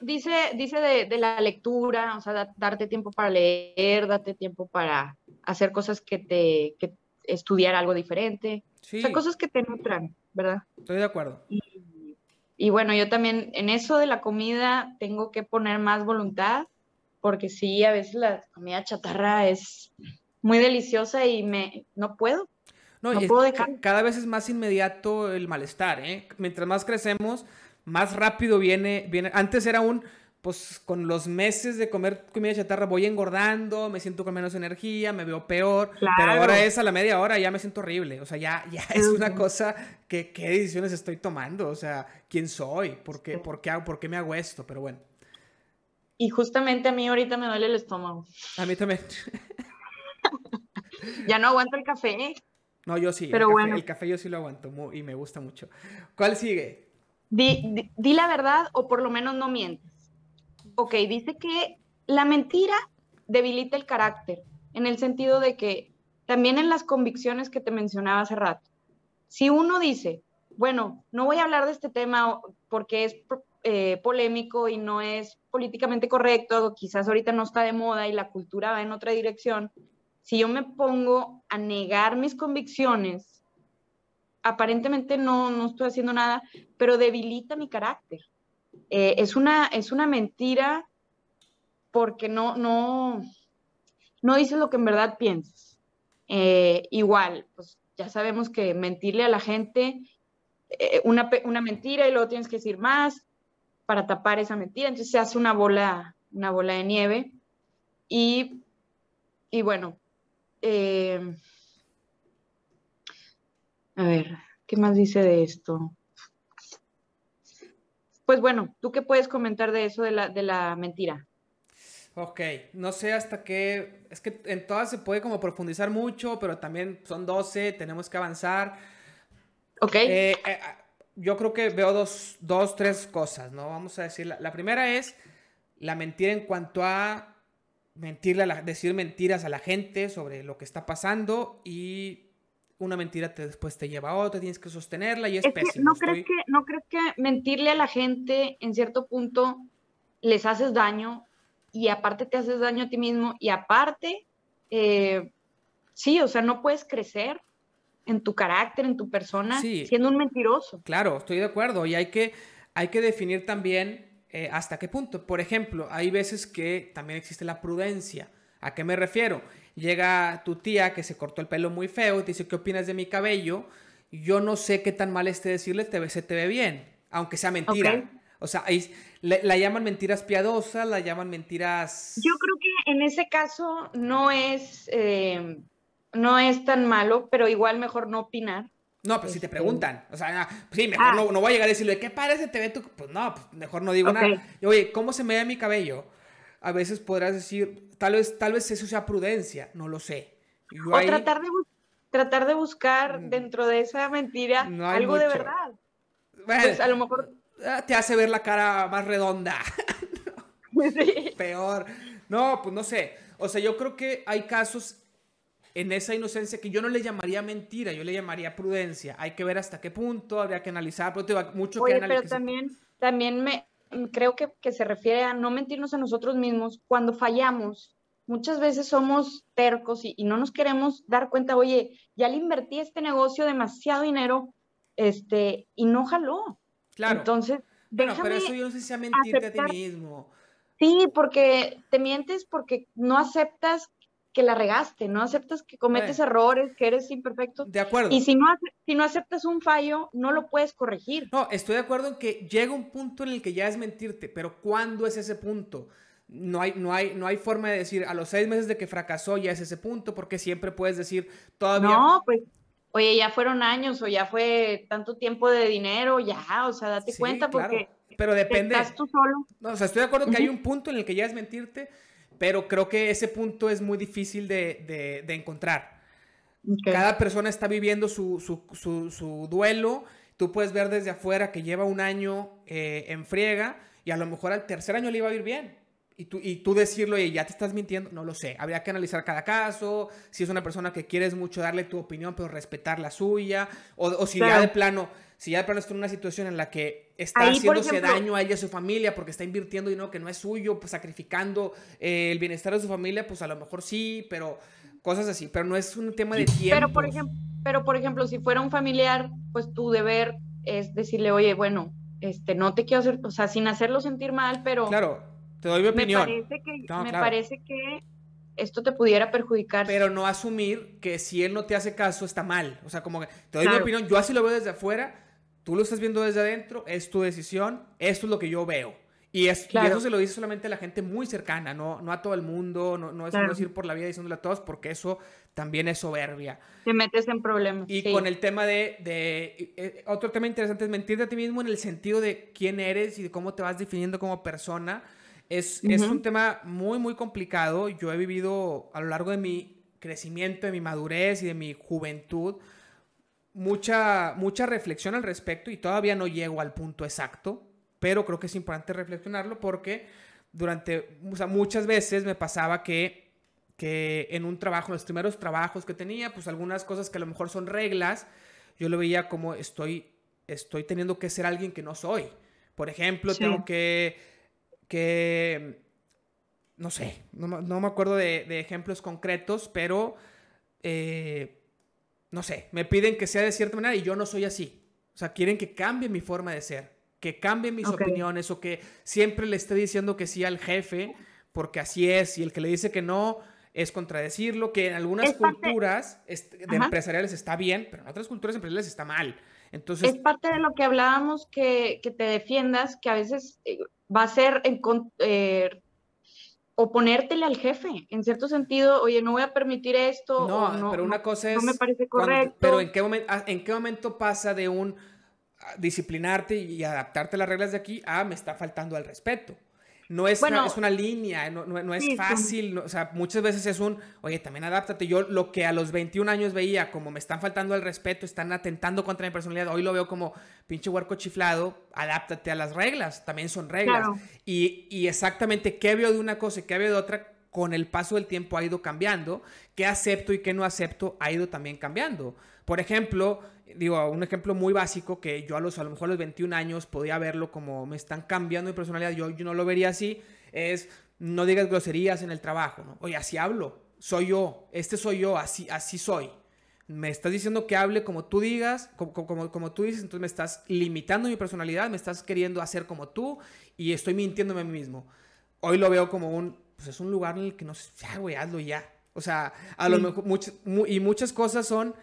dice, dice de, de, la lectura, o sea, darte tiempo para leer, darte tiempo para hacer cosas que te, que, estudiar algo diferente. Sí. O sea, cosas que te nutran, ¿verdad?
Estoy de acuerdo.
Y, bueno, yo también en eso de la comida tengo que poner más voluntad, porque sí, a veces la comida chatarra es muy deliciosa y me no puedo.
No, no puedo dejar. Cada vez es más inmediato el malestar, ¿eh? Mientras más crecemos, más rápido viene, viene. Antes era un pues con los meses de comer comida chatarra voy engordando, me siento con menos energía, me veo peor, pero ahora es a la media hora, ya me siento horrible, o sea, ya, ya es una cosa que qué decisiones estoy tomando, o sea, quién soy, ¿Por qué, por, qué, por qué me hago esto, pero bueno.
Y justamente a mí ahorita me duele el estómago.
A mí también. [laughs]
ya no aguanto el café.
No, yo sí. Pero el bueno. el café yo sí lo aguanto y me gusta mucho. ¿Cuál sigue?
di, di la verdad o por lo menos no mientes ok, dice que la mentira debilita el carácter, en el sentido de que también en las convicciones que te mencionaba hace rato, si uno dice, bueno, no voy a hablar de este tema porque es eh, polémico y no es políticamente correcto, quizás ahorita no está de moda y la cultura va en otra dirección, si yo me pongo a negar mis convicciones, aparentemente no, no estoy haciendo nada, pero debilita mi carácter. Eh, es, una, es una mentira porque no, no, no dices lo que en verdad piensas. Eh, igual, pues ya sabemos que mentirle a la gente, eh, una, una, mentira y luego tienes que decir más para tapar esa mentira, entonces se hace una bola, una bola de nieve. Y, y bueno, a ver, ¿qué más dice de esto? pues bueno, ¿tú qué puedes comentar de eso de la, de la mentira?
Ok, no sé hasta qué, es que en todas se puede como profundizar mucho, pero también son 12, tenemos que avanzar.
Ok.
Eh, eh, yo creo que veo dos, dos, tres cosas, ¿no? Vamos a decir, la, primera es la mentira en cuanto a mentirle a decir mentiras a la gente sobre lo que está pasando y una mentira te, después te lleva a otra, tienes que sostenerla y es, pésimo.
¿no, crees que, ¿No crees que mentirle a la gente en cierto punto les haces daño y aparte te haces daño a ti mismo y aparte, eh, sí, o sea, no puedes crecer en tu carácter, en tu persona, siendo un mentiroso.
Claro, estoy de acuerdo y hay que, hay que definir también eh, hasta qué punto. Por ejemplo, hay veces que también existe la prudencia. ¿A qué me refiero? Llega tu tía que se cortó el pelo muy feo y te dice, ¿qué opinas de mi cabello? Yo no sé qué tan mal esté decirle, te se te ve bien, aunque sea mentira. O sea, la, llaman mentiras piadosas, la llaman mentiras...
Yo creo que en ese caso no es, eh, no es tan malo, pero igual mejor no opinar.
No, pero si te este, preguntan, o sea, sí, mejor ah. no, no, voy a llegar a decirle, ¿qué parece te ve tu...? Pues no, pues mejor no digo nada. oye, ¿cómo se me ve mi cabello? A veces podrás decir, tal vez, tal vez eso sea prudencia, no lo sé.
o tratar, de tratar de buscar mm. dentro de esa mentira algo de verdad. pues a lo mejor...
Ah, te hace ver la cara más redonda. [laughs] [laughs] Peor. No, pues no sé. O sea, yo creo que hay casos en esa inocencia que yo no le llamaría mentira, yo le llamaría prudencia. Hay que ver hasta qué punto, habría que analizar, pero te mucho
Oye, pero también, también me creo que, que, se refiere a no mentirnos a nosotros mismos cuando fallamos. Muchas veces somos tercos y, no nos queremos dar cuenta, oye, ya le invertí a este negocio demasiado dinero este, y no jaló. Claro. Entonces,
déjame pero eso yo no sé si a mentirte a ti mismo.
Sí, porque te mientes porque no aceptas que la regaste, no aceptas que cometes errores, que eres imperfecto.
De acuerdo.
Y si no, si no aceptas un fallo, no lo puedes corregir.
No, estoy de acuerdo en que llega un punto en el que ya es mentirte, pero ¿cuándo es ese punto? No hay, no, hay, no hay forma de decir a los seis meses de que fracasó ya es ese punto, porque siempre puedes decir todavía.
No, pues, oye, ya fueron años o ya fue tanto tiempo de dinero, ya, o sea, date cuenta porque.
Pero depende.
Estás tú solo.
No, o sea, estoy de acuerdo que hay un punto en el que ya es mentirte, pero creo que ese punto es muy difícil de, encontrar. Cada persona está viviendo su, duelo. Tú puedes ver desde afuera que lleva un año eh, en friega y a lo mejor al tercer año le iba a ir bien. Y tú, y tú decirlo, y ya te estás mintiendo, no lo sé. Habría que analizar cada caso, si es una persona que quieres mucho darle tu opinión, pero respetar la suya, o, si ya de plano si ya de plano está en una situación en la que está haciéndose daño a ella y a su familia porque está invirtiendo dinero que no es suyo, pues sacrificando eh, el bienestar de su familia, pues a lo mejor sí, pero cosas así, pero no es un tema de tiempo.
Pero por ejemplo, pero por ejemplo, si fuera un familiar, pues tu deber es decirle, oye, bueno, este, no te quiero hacer, o sea, sin hacerlo sentir mal, pero...
Claro, te doy mi opinión.
Me parece que, me parece que esto te pudiera perjudicar.
Pero no asumir que si él no te hace caso está mal. O sea, como que te doy mi opinión, yo así lo veo desde afuera, Tú lo estás viendo desde adentro, es tu decisión, esto es lo que yo veo. Y, es, eso se lo dice solamente a la gente muy cercana, no, no a todo el mundo, no, no, es, no ir por la vida diciéndole a todos, porque eso también es soberbia.
Te metes en problemas.
Y con el tema de, de, eh, Otro tema interesante es mentirte a ti mismo en el sentido de quién eres y de cómo te vas definiendo como persona. Es, es un tema muy, muy complicado. Yo he vivido a lo largo de mi crecimiento, de mi madurez y de mi juventud mucha, mucha reflexión al respecto y todavía no llego al punto exacto, pero creo que es importante reflexionarlo porque durante, muchas veces me pasaba que, que en un trabajo, en los primeros trabajos que tenía, pues algunas cosas que a lo mejor son reglas, yo lo veía como estoy, estoy teniendo que ser alguien que no soy. Por ejemplo, tengo que, que, no sé, no, me acuerdo de, ejemplos concretos, pero... Eh, no sé, me piden que sea de cierta manera y yo no soy así. O sea, quieren que cambie mi forma de ser, que cambie mis opiniones o que siempre le esté diciendo que sí al jefe, porque así es, y el que le dice que no es contradecirlo, que en algunas culturas de empresariales está bien, pero en otras culturas empresariales está mal. Entonces,
es parte de lo que hablábamos, que, te defiendas, que a veces eh, va a ser en, eh, oponértele al jefe, en cierto sentido, oye, no voy a permitir esto.
No, pero una cosa es...
No me parece correcto.
pero ¿en qué, momento, ah, ¿en qué momento pasa de un ah, disciplinarte y adaptarte a las reglas de aquí a me está faltando al respeto? No es, una, es una línea, no, no, es fácil, o sea, muchas veces es un, oye, también adáptate. Yo lo que a los 21 años veía como me están faltando el respeto, están atentando contra mi personalidad, hoy lo veo como pinche huerco chiflado, adáptate a las reglas, también son reglas. Y, y, exactamente qué veo de una cosa y qué veo de otra con el paso del tiempo ha ido cambiando, qué acepto y qué no acepto ha ido también cambiando. Por ejemplo, digo, un ejemplo muy básico que yo a los a lo mejor a los 21 años podía verlo como me están cambiando mi personalidad, yo, yo no lo vería así, es no digas groserías en el trabajo, ¿no? Oye, así hablo, soy yo, este soy yo, así, así soy. Me estás diciendo que hable como tú digas, como, como, como tú dices, entonces me estás limitando mi personalidad, me estás queriendo hacer como tú y estoy mintiéndome a mí mismo. Hoy lo veo como un, pues es un lugar en el que no sé, ya, güey, hazlo ya. O sea, a lo mejor, y muchas cosas son,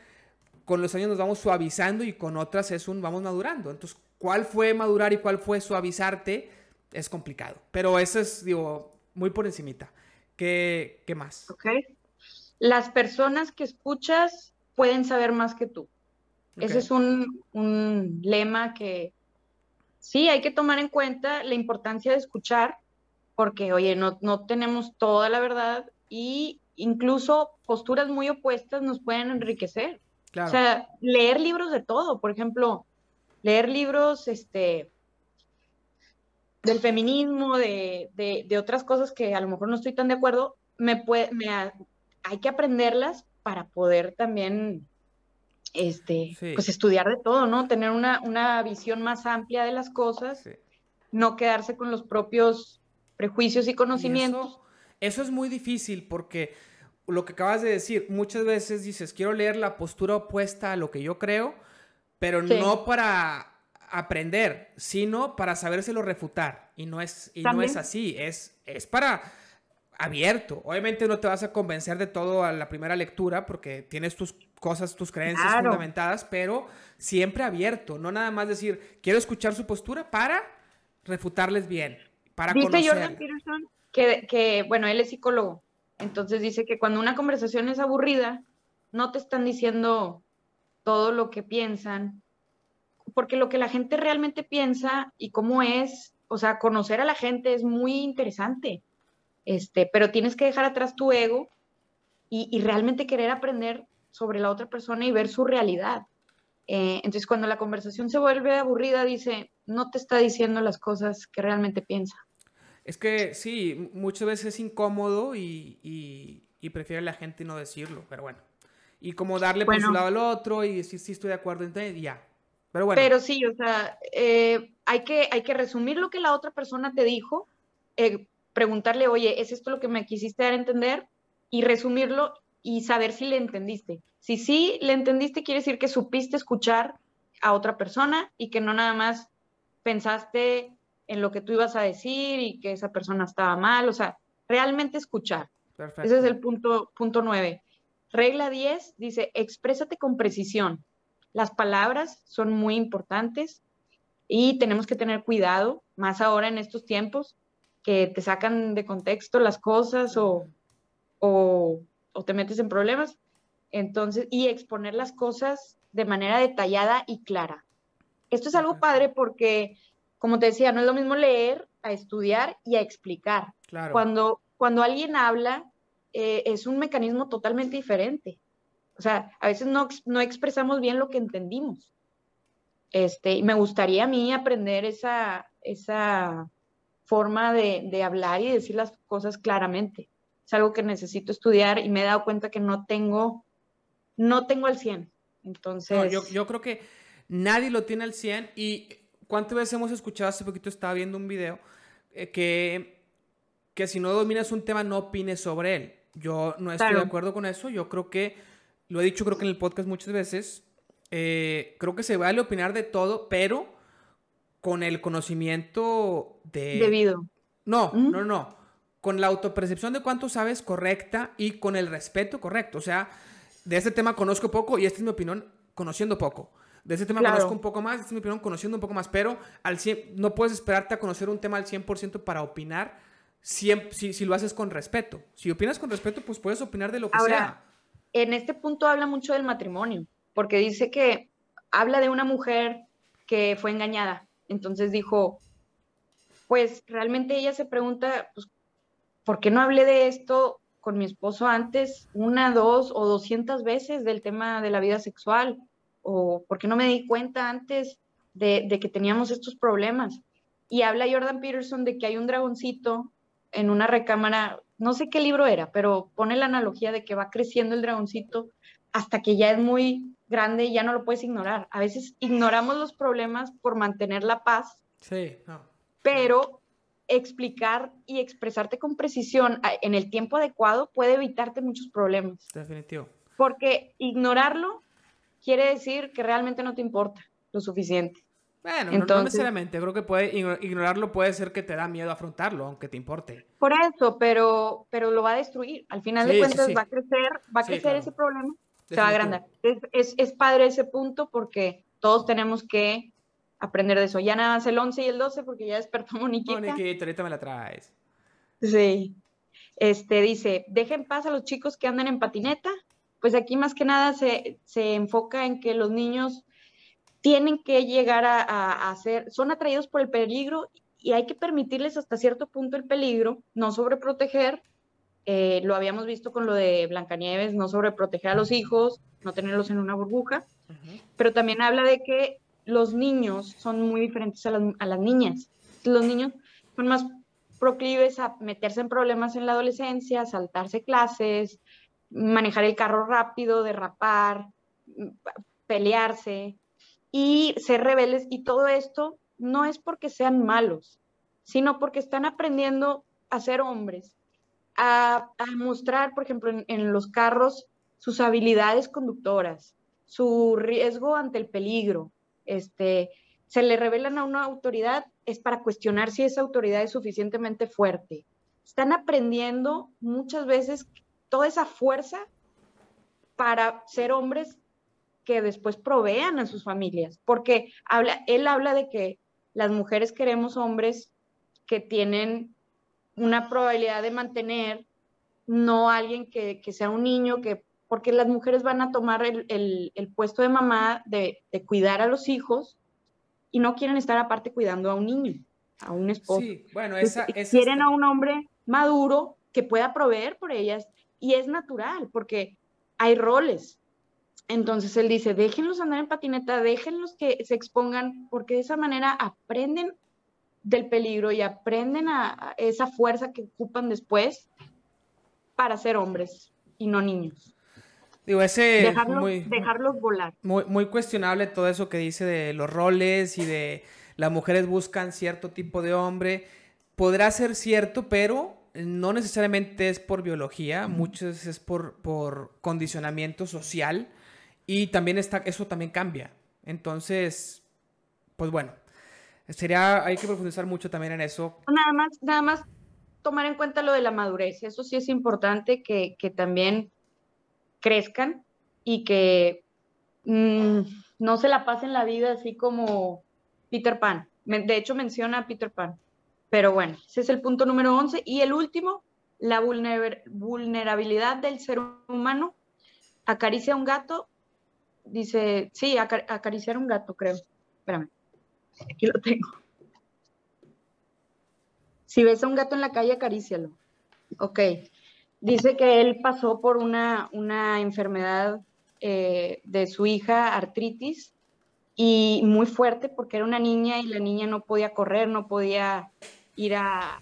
con los años nos vamos suavizando y con otras es un, vamos madurando. Entonces, ¿cuál fue madurar y cuál fue suavizarte? Es complicado. Pero eso es, digo, muy por encimita. ¿Qué, qué más?
Ok. Las personas que escuchas pueden saber más que tú. Ese es un, un lema que sí hay que tomar en cuenta la importancia de escuchar, porque, oye, no, no tenemos toda la verdad y incluso posturas muy opuestas nos pueden enriquecer. O sea, leer libros de todo, por ejemplo, leer libros este, del feminismo, de, de, otras cosas que a lo mejor no estoy tan de acuerdo, me puede, me hay que aprenderlas para poder también este, pues estudiar de todo, ¿no? Tener una, una visión más amplia de las cosas, no quedarse con los propios prejuicios y conocimientos.
eso, es muy difícil porque lo que acabas de decir, muchas veces dices, quiero leer la postura opuesta a lo que yo creo, pero no para aprender, sino para sabérselo refutar. Y no es, y no es así, es, es para abierto. Obviamente no te vas a convencer de todo a la primera lectura porque tienes tus cosas, tus creencias fundamentadas, pero siempre abierto, no nada más decir, quiero escuchar su postura para refutarles bien para
dice Jordan Peterson que, que, bueno, él es psicólogo, entonces dice que cuando una conversación es aburrida, no te están diciendo todo lo que piensan, porque lo que la gente realmente piensa y cómo es, o sea, conocer a la gente es muy interesante, este, pero tienes que dejar atrás tu ego y, y realmente querer aprender sobre la otra persona y ver su realidad. Eh, entonces, cuando la conversación se vuelve aburrida, dice, no te está diciendo las cosas que realmente piensa.
Es que sí, muchas veces es incómodo y, y, prefiere la gente no decirlo, pero bueno. Y como darle por su lado al otro y decir, sí, estoy de acuerdo, entonces ya. Pero bueno.
Pero sí, o sea, eh, hay, que, hay que resumir lo que la otra persona te dijo, eh, preguntarle, oye, ¿es esto lo que me quisiste dar a entender? Y resumirlo y saber si le entendiste. Si sí le entendiste, quiere decir que supiste escuchar a otra persona y que no nada más pensaste en lo que tú ibas a decir y que esa persona estaba mal, o sea, realmente escuchar. Ese es el punto, punto nueve. Regla 10 dice, exprésate con precisión. Las palabras son muy importantes y tenemos que tener cuidado, más ahora en estos tiempos, que te sacan de contexto las cosas o, o, o te metes en problemas. Entonces, y exponer las cosas de manera detallada y clara. Esto es algo padre porque como te decía, no es lo mismo leer a estudiar y a explicar. Cuando, cuando alguien habla, eh, es un mecanismo totalmente diferente. O sea, a veces no, no expresamos bien lo que entendimos. Este, y me gustaría a mí aprender esa, esa forma de, de, hablar y decir las cosas claramente. Es algo que necesito estudiar y me he dado cuenta que no tengo, no tengo el 100. Entonces...
yo, yo creo que nadie lo tiene al 100 y ¿Cuántas veces hemos escuchado, hace poquito estaba viendo un video, eh, que, que si no dominas un tema no opines sobre él? Yo no estoy de acuerdo con eso, yo creo que, lo he dicho creo que en el podcast muchas veces, eh, creo que se vale opinar de todo, pero con el conocimiento de...
Debido.
No, no, no. Con la autopercepción de cuánto sabes correcta y con el respeto correcto. O sea, de este tema conozco poco y esta es mi opinión conociendo poco. De ese tema conozco un poco más, esta es mi opinión, conociendo un poco más, pero al 100, no puedes esperarte a conocer un tema al 100% para opinar si, si, lo haces con respeto. Si opinas con respeto, pues puedes opinar de lo que sea.
En este punto habla mucho del matrimonio, porque dice que habla de una mujer que fue engañada. Entonces dijo, pues realmente ella se pregunta, pues, ¿por qué no hablé de esto con mi esposo antes una, dos o doscientas veces del tema de la vida sexual? O por qué no me di cuenta antes de, que teníamos estos problemas. Y habla Jordan Peterson de que hay un dragoncito en una recámara, no sé qué libro era, pero pone la analogía de que va creciendo el dragoncito hasta que ya es muy grande y ya no lo puedes ignorar. A veces ignoramos los problemas por mantener la paz.
Sí, no.
Pero explicar y expresarte con precisión en el tiempo adecuado puede evitarte muchos problemas.
Definitivo.
Porque ignorarlo quiere decir que realmente no te importa lo suficiente.
Bueno, no, necesariamente. Creo que puede, ignorarlo puede ser que te da miedo afrontarlo, aunque te importe.
Por eso, pero, pero lo va a destruir. Al final de cuentas va a crecer, va a crecer ese problema, se va a agrandar. Es, es, es, padre ese punto porque todos tenemos que aprender de eso. Ya nada más el 11 y el 12 porque ya despertó [laughs] Moniquita.
Moniquita, ahorita me la traes.
Sí. Este dice, dejen paz a los chicos que andan en patineta. Pues aquí más que nada se, se enfoca en que los niños tienen que llegar a, ser, son atraídos por el peligro y hay que permitirles hasta cierto punto el peligro, no sobreproteger. Eh, lo habíamos visto con lo de Blancanieves, no sobreproteger a los hijos, no tenerlos en una burbuja, pero también habla de que los niños son muy diferentes a las, niñas. Los niños son más proclives a meterse en problemas en la adolescencia, saltarse clases, manejar el carro rápido, derrapar, pelearse y ser rebeldes. Y todo esto no es porque sean malos, sino porque están aprendiendo a ser hombres, a, mostrar, por ejemplo, en, los carros sus habilidades conductoras, su riesgo ante el peligro. Este, se le revelan a una autoridad es para cuestionar si esa autoridad es suficientemente fuerte. Están aprendiendo muchas veces toda esa fuerza para ser hombres que después provean a sus familias, porque habla, él habla de que las mujeres queremos hombres que tienen una probabilidad de mantener, no alguien que, sea un niño, que, porque las mujeres van a tomar el, puesto de mamá de, cuidar a los hijos y no quieren estar aparte cuidando a un niño, a un esposo. Sí,
bueno, esa,
quieren a un hombre maduro que pueda proveer por ellas y es natural porque hay roles. Entonces él dice, déjenlos andar en patineta, déjenlos que se expongan, porque de esa manera aprenden del peligro y aprenden a, esa fuerza que ocupan después para ser hombres y no niños.
Digo, ese
dejarlos, muy, dejarlos volar.
Muy, muy cuestionable todo eso que dice de los roles y de las mujeres buscan cierto tipo de hombre. Podrá ser cierto, pero no necesariamente es por biología, muchas veces es por, por condicionamiento social y también está, eso también cambia. Entonces, pues bueno, sería, hay que profundizar mucho también en eso.
Nada más, nada más tomar en cuenta lo de la madurez. Eso sí es importante que, también crezcan y que mm, no se la pasen la vida así como Peter Pan. De hecho, menciona a Peter Pan. Pero bueno, ese es el punto número 11. Y el último, la vulnerabilidad del ser humano. Acaricia a un gato dice, sí, acariciar un gato, creo. Espérame, aquí lo tengo. Si ves a un gato en la calle, acarícialo. Ok. Dice que él pasó por una, una enfermedad eh, de su hija, artritis, y muy fuerte porque era una niña y la niña no podía correr, no podía ir a,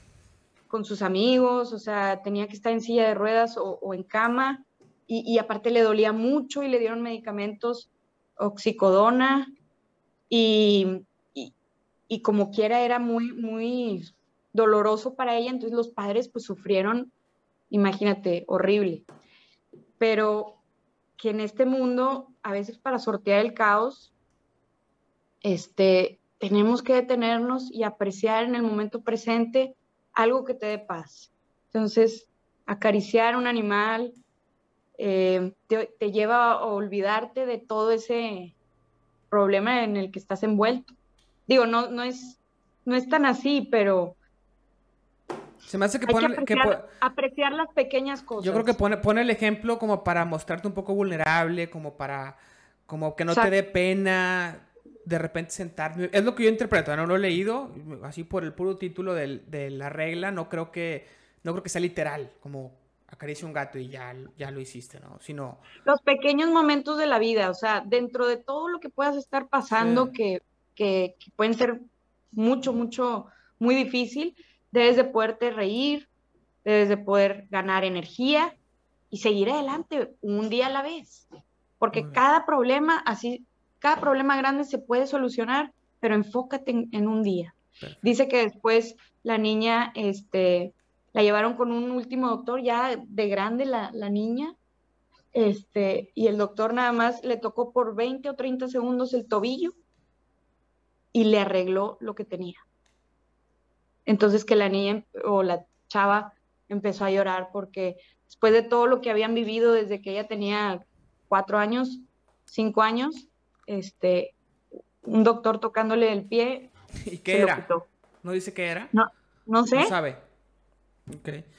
con sus amigos, o sea, tenía que estar en silla de ruedas o, en cama y, aparte le dolía mucho y le dieron medicamentos, oxicodona, y, y, como quiera era muy, muy doloroso para ella, entonces los padres pues sufrieron, imagínate, horrible. Pero que en este mundo, a veces para sortear el caos, este, tenemos que detenernos y apreciar en el momento presente algo que te dé paz. Entonces, acariciar un animal, eh, te, lleva a olvidarte de todo ese problema en el que estás envuelto. Digo, no, no, es, no es tan así, pero...
Se me hace que,
pone, apreciar, las pequeñas cosas.
Yo creo que pone, pone el ejemplo como para mostrarte un poco vulnerable, como para, como que no te dé pena de repente sentarte. Es lo que yo interpreto, no lo he leído, así por el puro título de la regla, no creo que, no creo que sea literal, como acaricia un gato y ya, ya lo hiciste, ¿no? Sino...
Los pequeños momentos de la vida, o sea, dentro de todo lo que puedas estar pasando, que, pueden ser mucho, mucho, muy difícil, debes de poderte reír, debes de poder ganar energía y seguir adelante un día a la vez. Porque cada problema, así, cada problema grande se puede solucionar, pero enfócate en, un día. Dice que después la niña, este, la llevaron con un último doctor, ya de grande la, la niña, este, y el doctor nada más le tocó por 20 o 30 segundos el tobillo y le arregló lo que tenía. Entonces que la niña o la chava empezó a llorar porque después de todo lo que habían vivido desde que ella tenía cuatro años, cinco años, este, un doctor tocándole el pie. [laughs]
¿Y qué era? ¿No dice qué era?
No, no sé.
No sabe.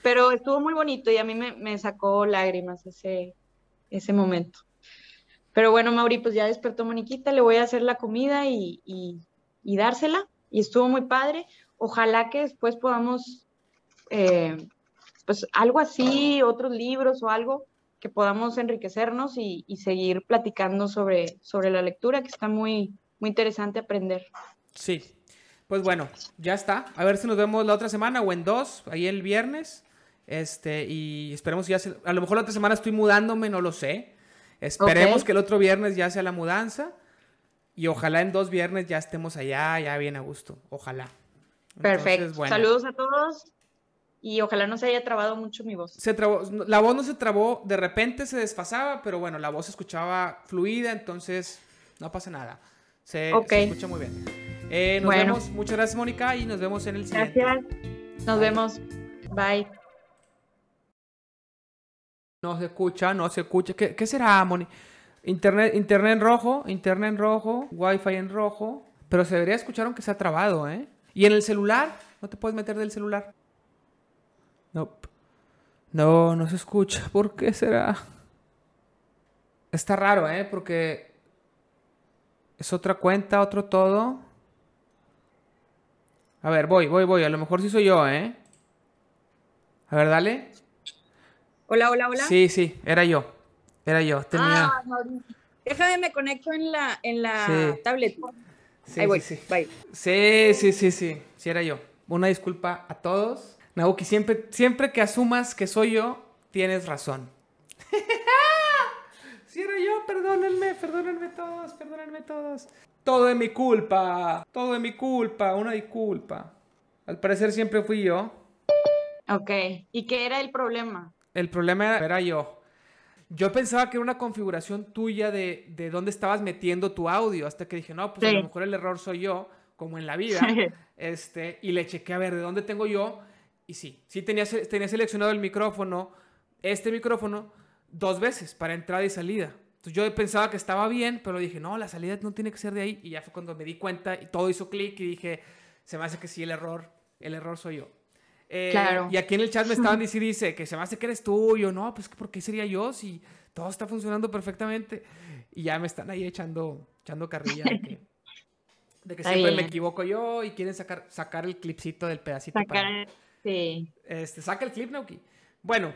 Pero estuvo muy bonito y a mí me, me sacó lágrimas ese, ese momento. Pero bueno, Mauri, pues ya despertó Moniquita, le voy a hacer la comida y, y, dársela. Y estuvo muy padre. Ojalá que después podamos, eh, pues algo así, otros libros o algo que podamos enriquecernos y, y, seguir platicando sobre, sobre la lectura, que está muy, muy interesante aprender.
Sí, pues bueno, ya está. A ver si nos vemos la otra semana o en dos, ahí el viernes. Este, y esperemos ya, a lo mejor la otra semana estoy mudándome, no lo sé. Esperemos que el otro viernes ya sea la mudanza y ojalá en dos viernes ya estemos allá, ya bien a gusto. Ojalá.
Perfecto. Saludos a todos y ojalá no se haya trabado mucho mi voz.
Se trabó, la voz no se trabó, de repente se desfasaba, pero bueno, la voz se escuchaba fluida, entonces no pasa nada. Se, escucha muy bien. Eh, nos vemos. Muchas gracias, Mónica, y nos vemos en el siguiente.
Gracias. Nos vemos. Bye.
No se escucha, no se escucha. ¿Qué, será, Moni? Internet, internet en rojo, internet en rojo, wifi en rojo. Pero se debería escuchar aunque sea trabado, ¿eh? ¿Y en el celular? ¿No te puedes meter del celular? No. No, no se escucha. ¿Por qué será? Está raro, ¿eh? Porque es otra cuenta, otro todo. A ver, voy, voy, voy. A lo mejor sí soy yo, ¿eh? A ver, dale.
Hola, hola, hola.
Sí, sí, era yo. Era yo. Tenía...
Ah, Déjame, me conecto en la, en la tablet.
Sí, Ahí voy. Sí, sí. Sí, sí, sí, sí. Sí, era yo. Una disculpa a todos. Naoki, siempre, siempre que asumas que soy yo, tienes razón. [laughs] sí, era yo, perdónenme, perdónenme todos, perdónenme todos. Todo es mi culpa, todo es mi culpa, una disculpa. Al parecer siempre fui yo.
Ok, ¿y qué era el problema?
El problema era, yo. Yo pensaba que era una configuración tuya de, de dónde estabas metiendo tu audio, hasta que dije, no, pues a lo mejor el error soy yo, como en la vida. [laughs] este, y le chequé a ver de dónde tengo yo. Y sí, sí tenía, tenía seleccionado el micrófono, este micrófono, dos veces para entrada y salida. Entonces yo pensaba que estaba bien, pero dije, no, la salida no tiene que ser de ahí. Y ya fue cuando me di cuenta y todo hizo clic y dije, se me hace que sí, el error, el error soy yo. Eh, claro. Y aquí en el chat me estaban [laughs] diciendo, dice, que se me hace que eres tú. Y yo, no, pues, ¿por qué sería yo si todo está funcionando perfectamente? Y ya me están ahí echando, echando carrilla de que, de que [laughs] siempre me equivoco yo y quieren sacar, sacar el clipcito del pedacito.
Sacar, sí.
Este, saca el clip, Nauki. Bueno,